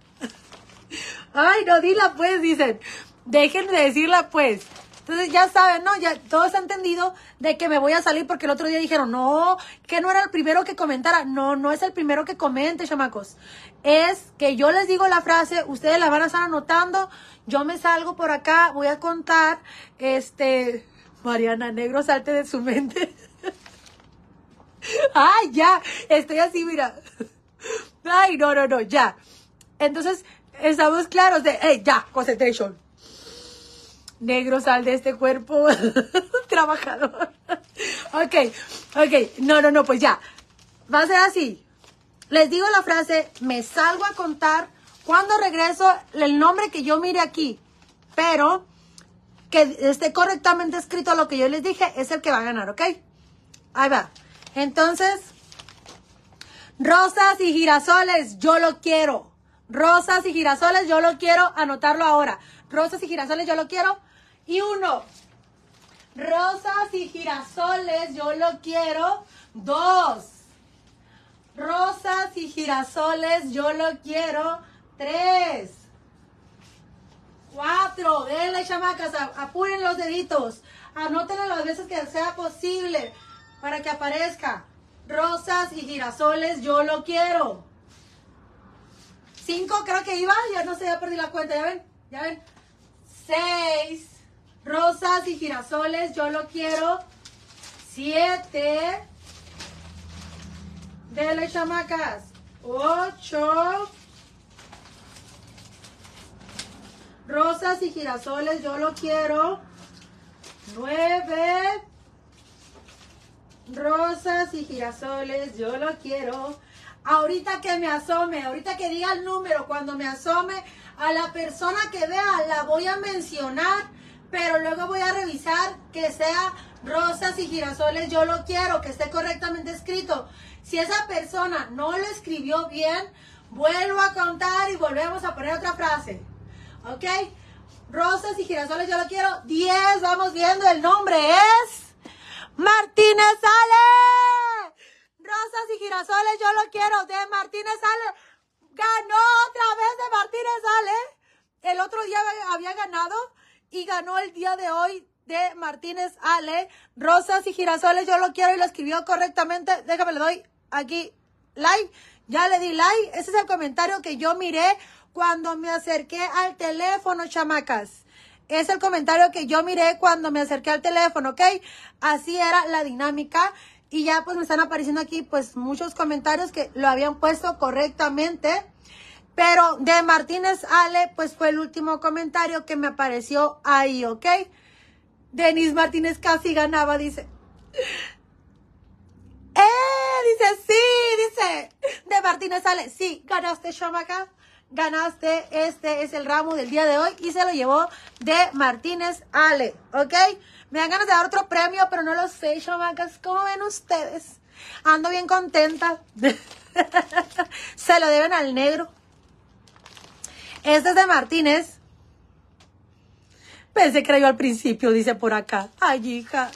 [SPEAKER 1] Ay, no, dila pues, dicen. Dejen de decirla pues. Entonces ya saben, ¿no? Ya todo está entendido de que me voy a salir porque el otro día dijeron, no, que no era el primero que comentara. No, no es el primero que comente, chamacos. Es que yo les digo la frase, ustedes la van a estar anotando. Yo me salgo por acá, voy a contar. Este, Mariana Negro, salte de su mente. Ay, ya, estoy así, mira. Ay, no, no, no, ya. Entonces, estamos claros de, hey, ya, concentration. Negro, sal de este cuerpo trabajador. ok, ok, no, no, no, pues ya. Va a ser así. Les digo la frase, me salgo a contar. Cuando regreso, el nombre que yo mire aquí, pero que esté correctamente escrito lo que yo les dije, es el que va a ganar, ¿ok? Ahí va. Entonces, rosas y girasoles, yo lo quiero. Rosas y girasoles, yo lo quiero. Anotarlo ahora. Rosas y girasoles, yo lo quiero. Y uno. Rosas y girasoles, yo lo quiero. Dos. Rosas y girasoles, yo lo quiero. Tres. Cuatro. Denle, chamacas. Apuren los deditos. Anótenlo las veces que sea posible para que aparezca. Rosas y girasoles, yo lo quiero. Cinco, creo que iba. Ya no sé, ya perdí la cuenta. ¿Ya ven? ¿Ya ven? Seis. Rosas y girasoles, yo lo quiero. Siete. Dele, chamacas. Ocho. Rosas y girasoles, yo lo quiero. Nueve. Rosas y girasoles, yo lo quiero. Ahorita que me asome, ahorita que diga el número, cuando me asome, a la persona que vea la voy a mencionar, pero luego voy a revisar que sea rosas y girasoles, yo lo quiero, que esté correctamente escrito. Si esa persona no lo escribió bien, vuelvo a contar y volvemos a poner otra frase. ¿Ok? Rosas y girasoles, yo lo quiero. 10, vamos viendo, el nombre es Martínez Ale. Rosas y girasoles, yo lo quiero. De Martínez Ale. Ganó otra vez de Martínez Ale. El otro día había ganado y ganó el día de hoy de Martínez Ale. Rosas y girasoles, yo lo quiero y lo escribió correctamente. Déjame, le doy aquí like. Ya le di like. Ese es el comentario que yo miré cuando me acerqué al teléfono, chamacas. Es el comentario que yo miré cuando me acerqué al teléfono, ¿ok? Así era la dinámica. Y ya pues me están apareciendo aquí pues muchos comentarios que lo habían puesto correctamente. Pero de Martínez Ale pues fue el último comentario que me apareció ahí, ¿ok? Denis Martínez casi ganaba, dice. ¡Eh! Dice, sí, dice. De Martínez Ale, sí, ganaste, chamaca. Ganaste, este es el ramo del día de hoy y se lo llevó de Martínez Ale, ¿ok? Me dan ganas de dar otro premio, pero no lo sé, chamacas. ¿Cómo ven ustedes? Ando bien contenta. se lo deben al negro. Este es de Martínez. Pensé que era yo al principio, dice por acá. Ay, hija.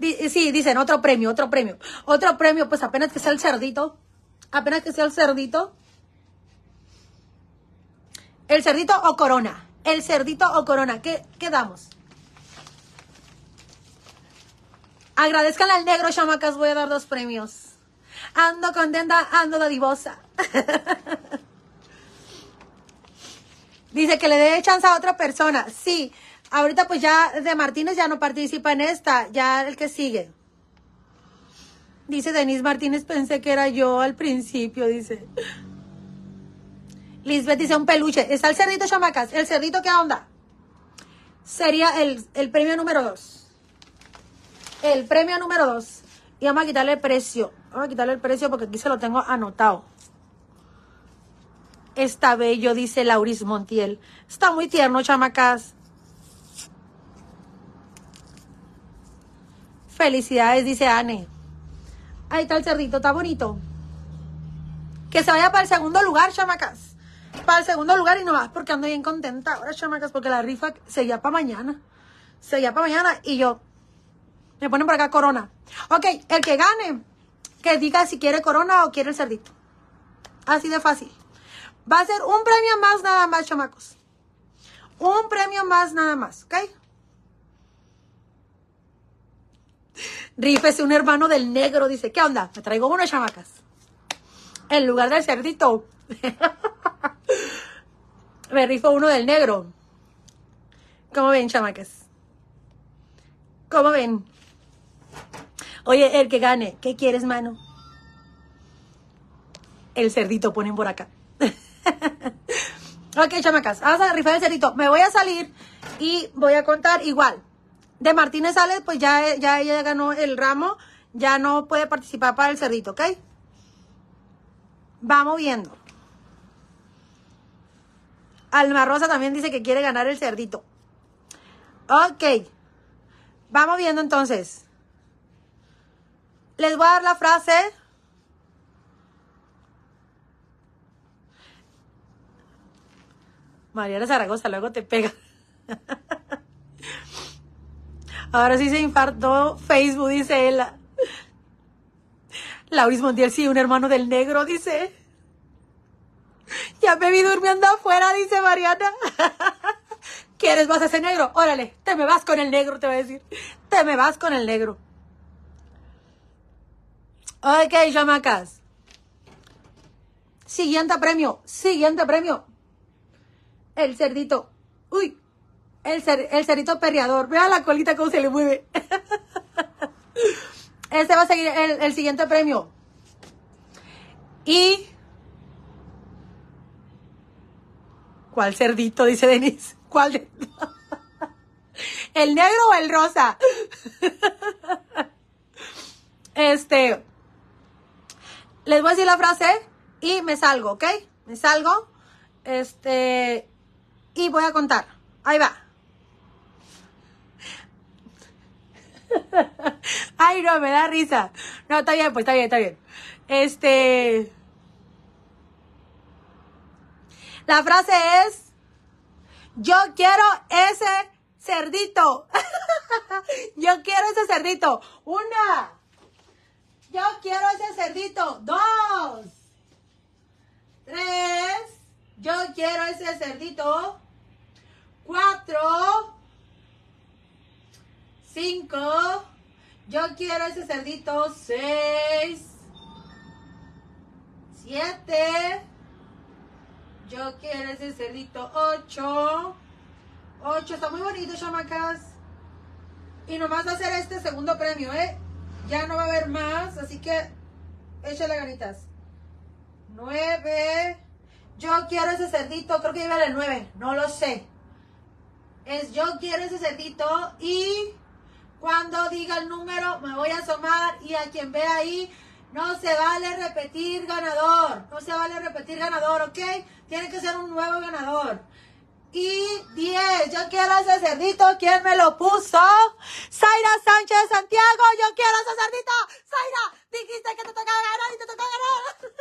[SPEAKER 1] Sí, dicen otro premio, otro premio. Otro premio, pues apenas que sea el cerdito. Apenas que sea el cerdito. El cerdito o corona. El cerdito o corona. ¿Qué, qué damos? Agradezcan al negro, chamacas. Voy a dar dos premios. Ando contenta, ando dadivosa. Dice que le dé chance a otra persona. Sí, ahorita pues ya de Martínez ya no participa en esta, ya el que sigue. Dice Denise Martínez, pensé que era yo al principio, dice. Lisbeth dice un peluche. Está el cerdito, chamacas. ¿El cerdito qué onda? Sería el, el premio número dos. El premio número dos. Y vamos a quitarle el precio. Vamos a quitarle el precio porque aquí se lo tengo anotado. Está bello, dice Lauris Montiel. Está muy tierno, chamacas. Felicidades, dice Anne. Ahí está el cerdito, está bonito. Que se vaya para el segundo lugar, chamacas. Para el segundo lugar y no más porque ando bien contenta ahora, chamacas, porque la rifa seguía para mañana. Seguía para mañana y yo. Me ponen por acá corona. Ok, el que gane, que diga si quiere corona o quiere el cerdito. Así de fácil. Va a ser un premio más nada más, chamacos. Un premio más nada más, ¿ok? Rífese un hermano del negro, dice. ¿Qué onda? Me traigo uno, chamacas. En lugar del cerdito. Me rifo uno del negro. ¿Cómo ven, chamacas? ¿Cómo ven? Oye, el que gane, ¿qué quieres, mano? El cerdito ponen por acá. ok, chamacas, vamos a rifar el cerdito. Me voy a salir y voy a contar igual. De Martínez sale, pues ya, ya ella ganó el ramo, ya no puede participar para el cerdito, ¿ok? Vamos viendo. Alma Rosa también dice que quiere ganar el cerdito. Ok. Vamos viendo entonces. Les voy a dar la frase. Mariana Zaragoza, luego te pega. Ahora sí se infartó Facebook, dice ella. Lauris Montiel, sí, un hermano del negro, dice. Ya me vi durmiendo afuera, dice Mariana. ¿Quieres más ese negro? Órale, te me vas con el negro, te voy a decir. Te me vas con el negro. Ok, chamacas. Siguiente premio, siguiente premio. El cerdito. Uy, el, cer- el cerdito perreador. Vean la colita cómo se le mueve. Este va a seguir el, el siguiente premio. Y ¿Cuál cerdito? Dice Denise. ¿Cuál de... ¿El negro o el rosa? Este, les voy a decir la frase y me salgo, ¿ok? Me salgo, este, y voy a contar. Ahí va. Ay, no, me da risa. No, está bien, pues está bien, está bien. Este, la frase es, yo quiero ese cerdito. yo quiero ese cerdito. Una. Yo quiero ese cerdito. Dos. Tres. Yo quiero ese cerdito. Cuatro. Cinco. Yo quiero ese cerdito. Seis. Siete. Yo quiero ese cerdito. Ocho. Ocho. Está muy bonito, chamacas. Y nomás va a ser este segundo premio, ¿eh? Ya no va a haber más, así que échale ganitas. Nueve. Yo quiero ese cerdito, creo que lleva el nueve, no lo sé. Es yo quiero ese cerdito y cuando diga el número me voy a asomar y a quien vea ahí no se vale repetir ganador. No se vale repetir ganador, ¿ok? Tiene que ser un nuevo ganador. Y 10, yo quiero ese cerdito, ¿quién me lo puso? Zaira Sánchez Santiago, yo quiero ese cerdito. Zaira, dijiste que te tocaba ganar y te tocaba ganar.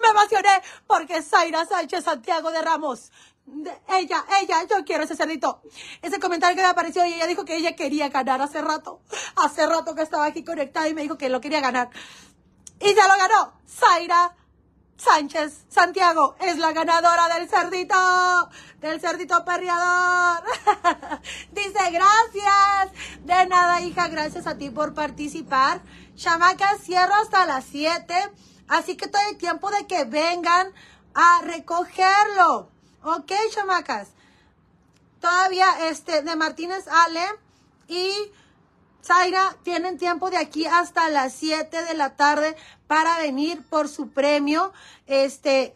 [SPEAKER 1] me emocioné porque Zaira Sánchez Santiago de Ramos. ella, ella, yo quiero ese cerdito. Ese comentario que me apareció y ella dijo que ella quería ganar hace rato. Hace rato que estaba aquí conectada y me dijo que lo quería ganar. Y ya lo ganó. Zaira Sánchez Santiago es la ganadora del cerdito, del cerdito perreador. Dice, gracias. De nada, hija, gracias a ti por participar. Chamaca, cierro hasta las 7, así que todo el tiempo de que vengan a recogerlo. Ok, chamacas. Todavía, este, de Martínez Ale y Zaira tienen tiempo de aquí hasta las 7 de la tarde para venir por su premio. Este,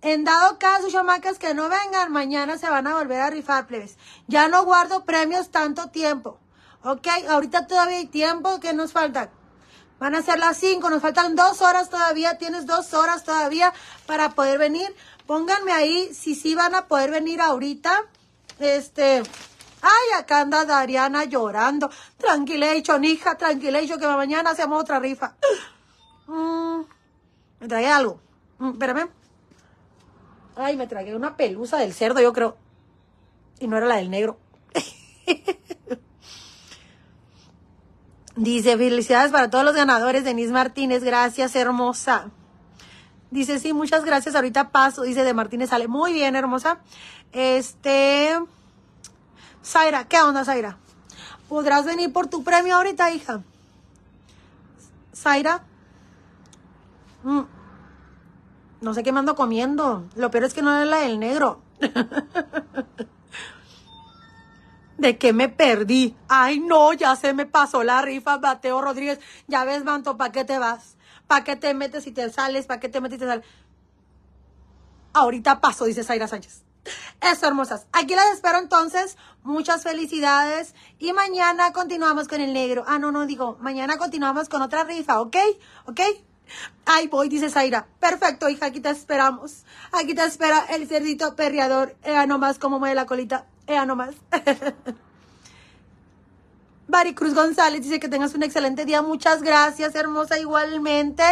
[SPEAKER 1] en dado caso, chamacas, que no vengan, mañana se van a volver a rifar, plebes. Ya no guardo premios tanto tiempo. ¿Ok? Ahorita todavía hay tiempo que nos falta. Van a ser las 5, nos faltan dos horas todavía, tienes dos horas todavía para poder venir. Pónganme ahí si sí van a poder venir ahorita. Este, ay, acá anda Dariana llorando. Tranquilation, hija, tranquilation, que mañana hacemos otra rifa. Mm, me tragué algo. Mm, espérame. Ay, me tragué una pelusa del cerdo, yo creo. Y no era la del negro. Dice, felicidades para todos los ganadores. Denise Martínez, gracias, hermosa. Dice, sí, muchas gracias. Ahorita paso. Dice, de Martínez sale. Muy bien, hermosa. Este. Zaira, ¿qué onda, Zaira? ¿Podrás venir por tu premio ahorita, hija? Zaira. Mm. No sé qué me ando comiendo. Lo peor es que no es la del negro. ¿De qué me perdí? Ay, no, ya se me pasó la rifa, Mateo Rodríguez. Ya ves, Manto, ¿para qué te vas? ¿Para qué te metes y te sales? ¿Para qué te metes y te sales? Ahorita paso, dice Zaira Sánchez. Eso, hermosas. Aquí las espero entonces. Muchas felicidades. Y mañana continuamos con el negro. Ah, no, no, digo, mañana continuamos con otra rifa, ¿ok? ¿Ok? Ahí voy, dice Zaira. Perfecto, hija, aquí te esperamos. Aquí te espera el cerdito perreador. Ea nomás cómo mueve la colita. Ea nomás. Bari Cruz González dice que tengas un excelente día. Muchas gracias, hermosa, igualmente.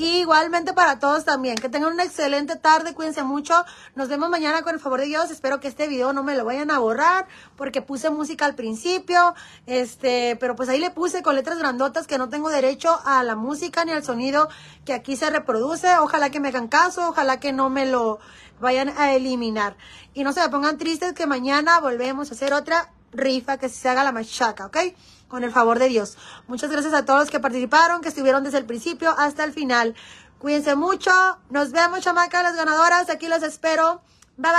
[SPEAKER 1] Y igualmente para todos también. Que tengan una excelente tarde. Cuídense mucho. Nos vemos mañana con el favor de Dios. Espero que este video no me lo vayan a borrar. Porque puse música al principio. Este, pero pues ahí le puse con letras grandotas que no tengo derecho a la música ni al sonido que aquí se reproduce. Ojalá que me hagan caso. Ojalá que no me lo vayan a eliminar. Y no se me pongan tristes que mañana volvemos a hacer otra rifa que se haga la machaca, ¿ok? Con el favor de Dios. Muchas gracias a todos los que participaron, que estuvieron desde el principio hasta el final. Cuídense mucho. Nos vemos, chamacas, las ganadoras. Aquí los espero. Bye bye.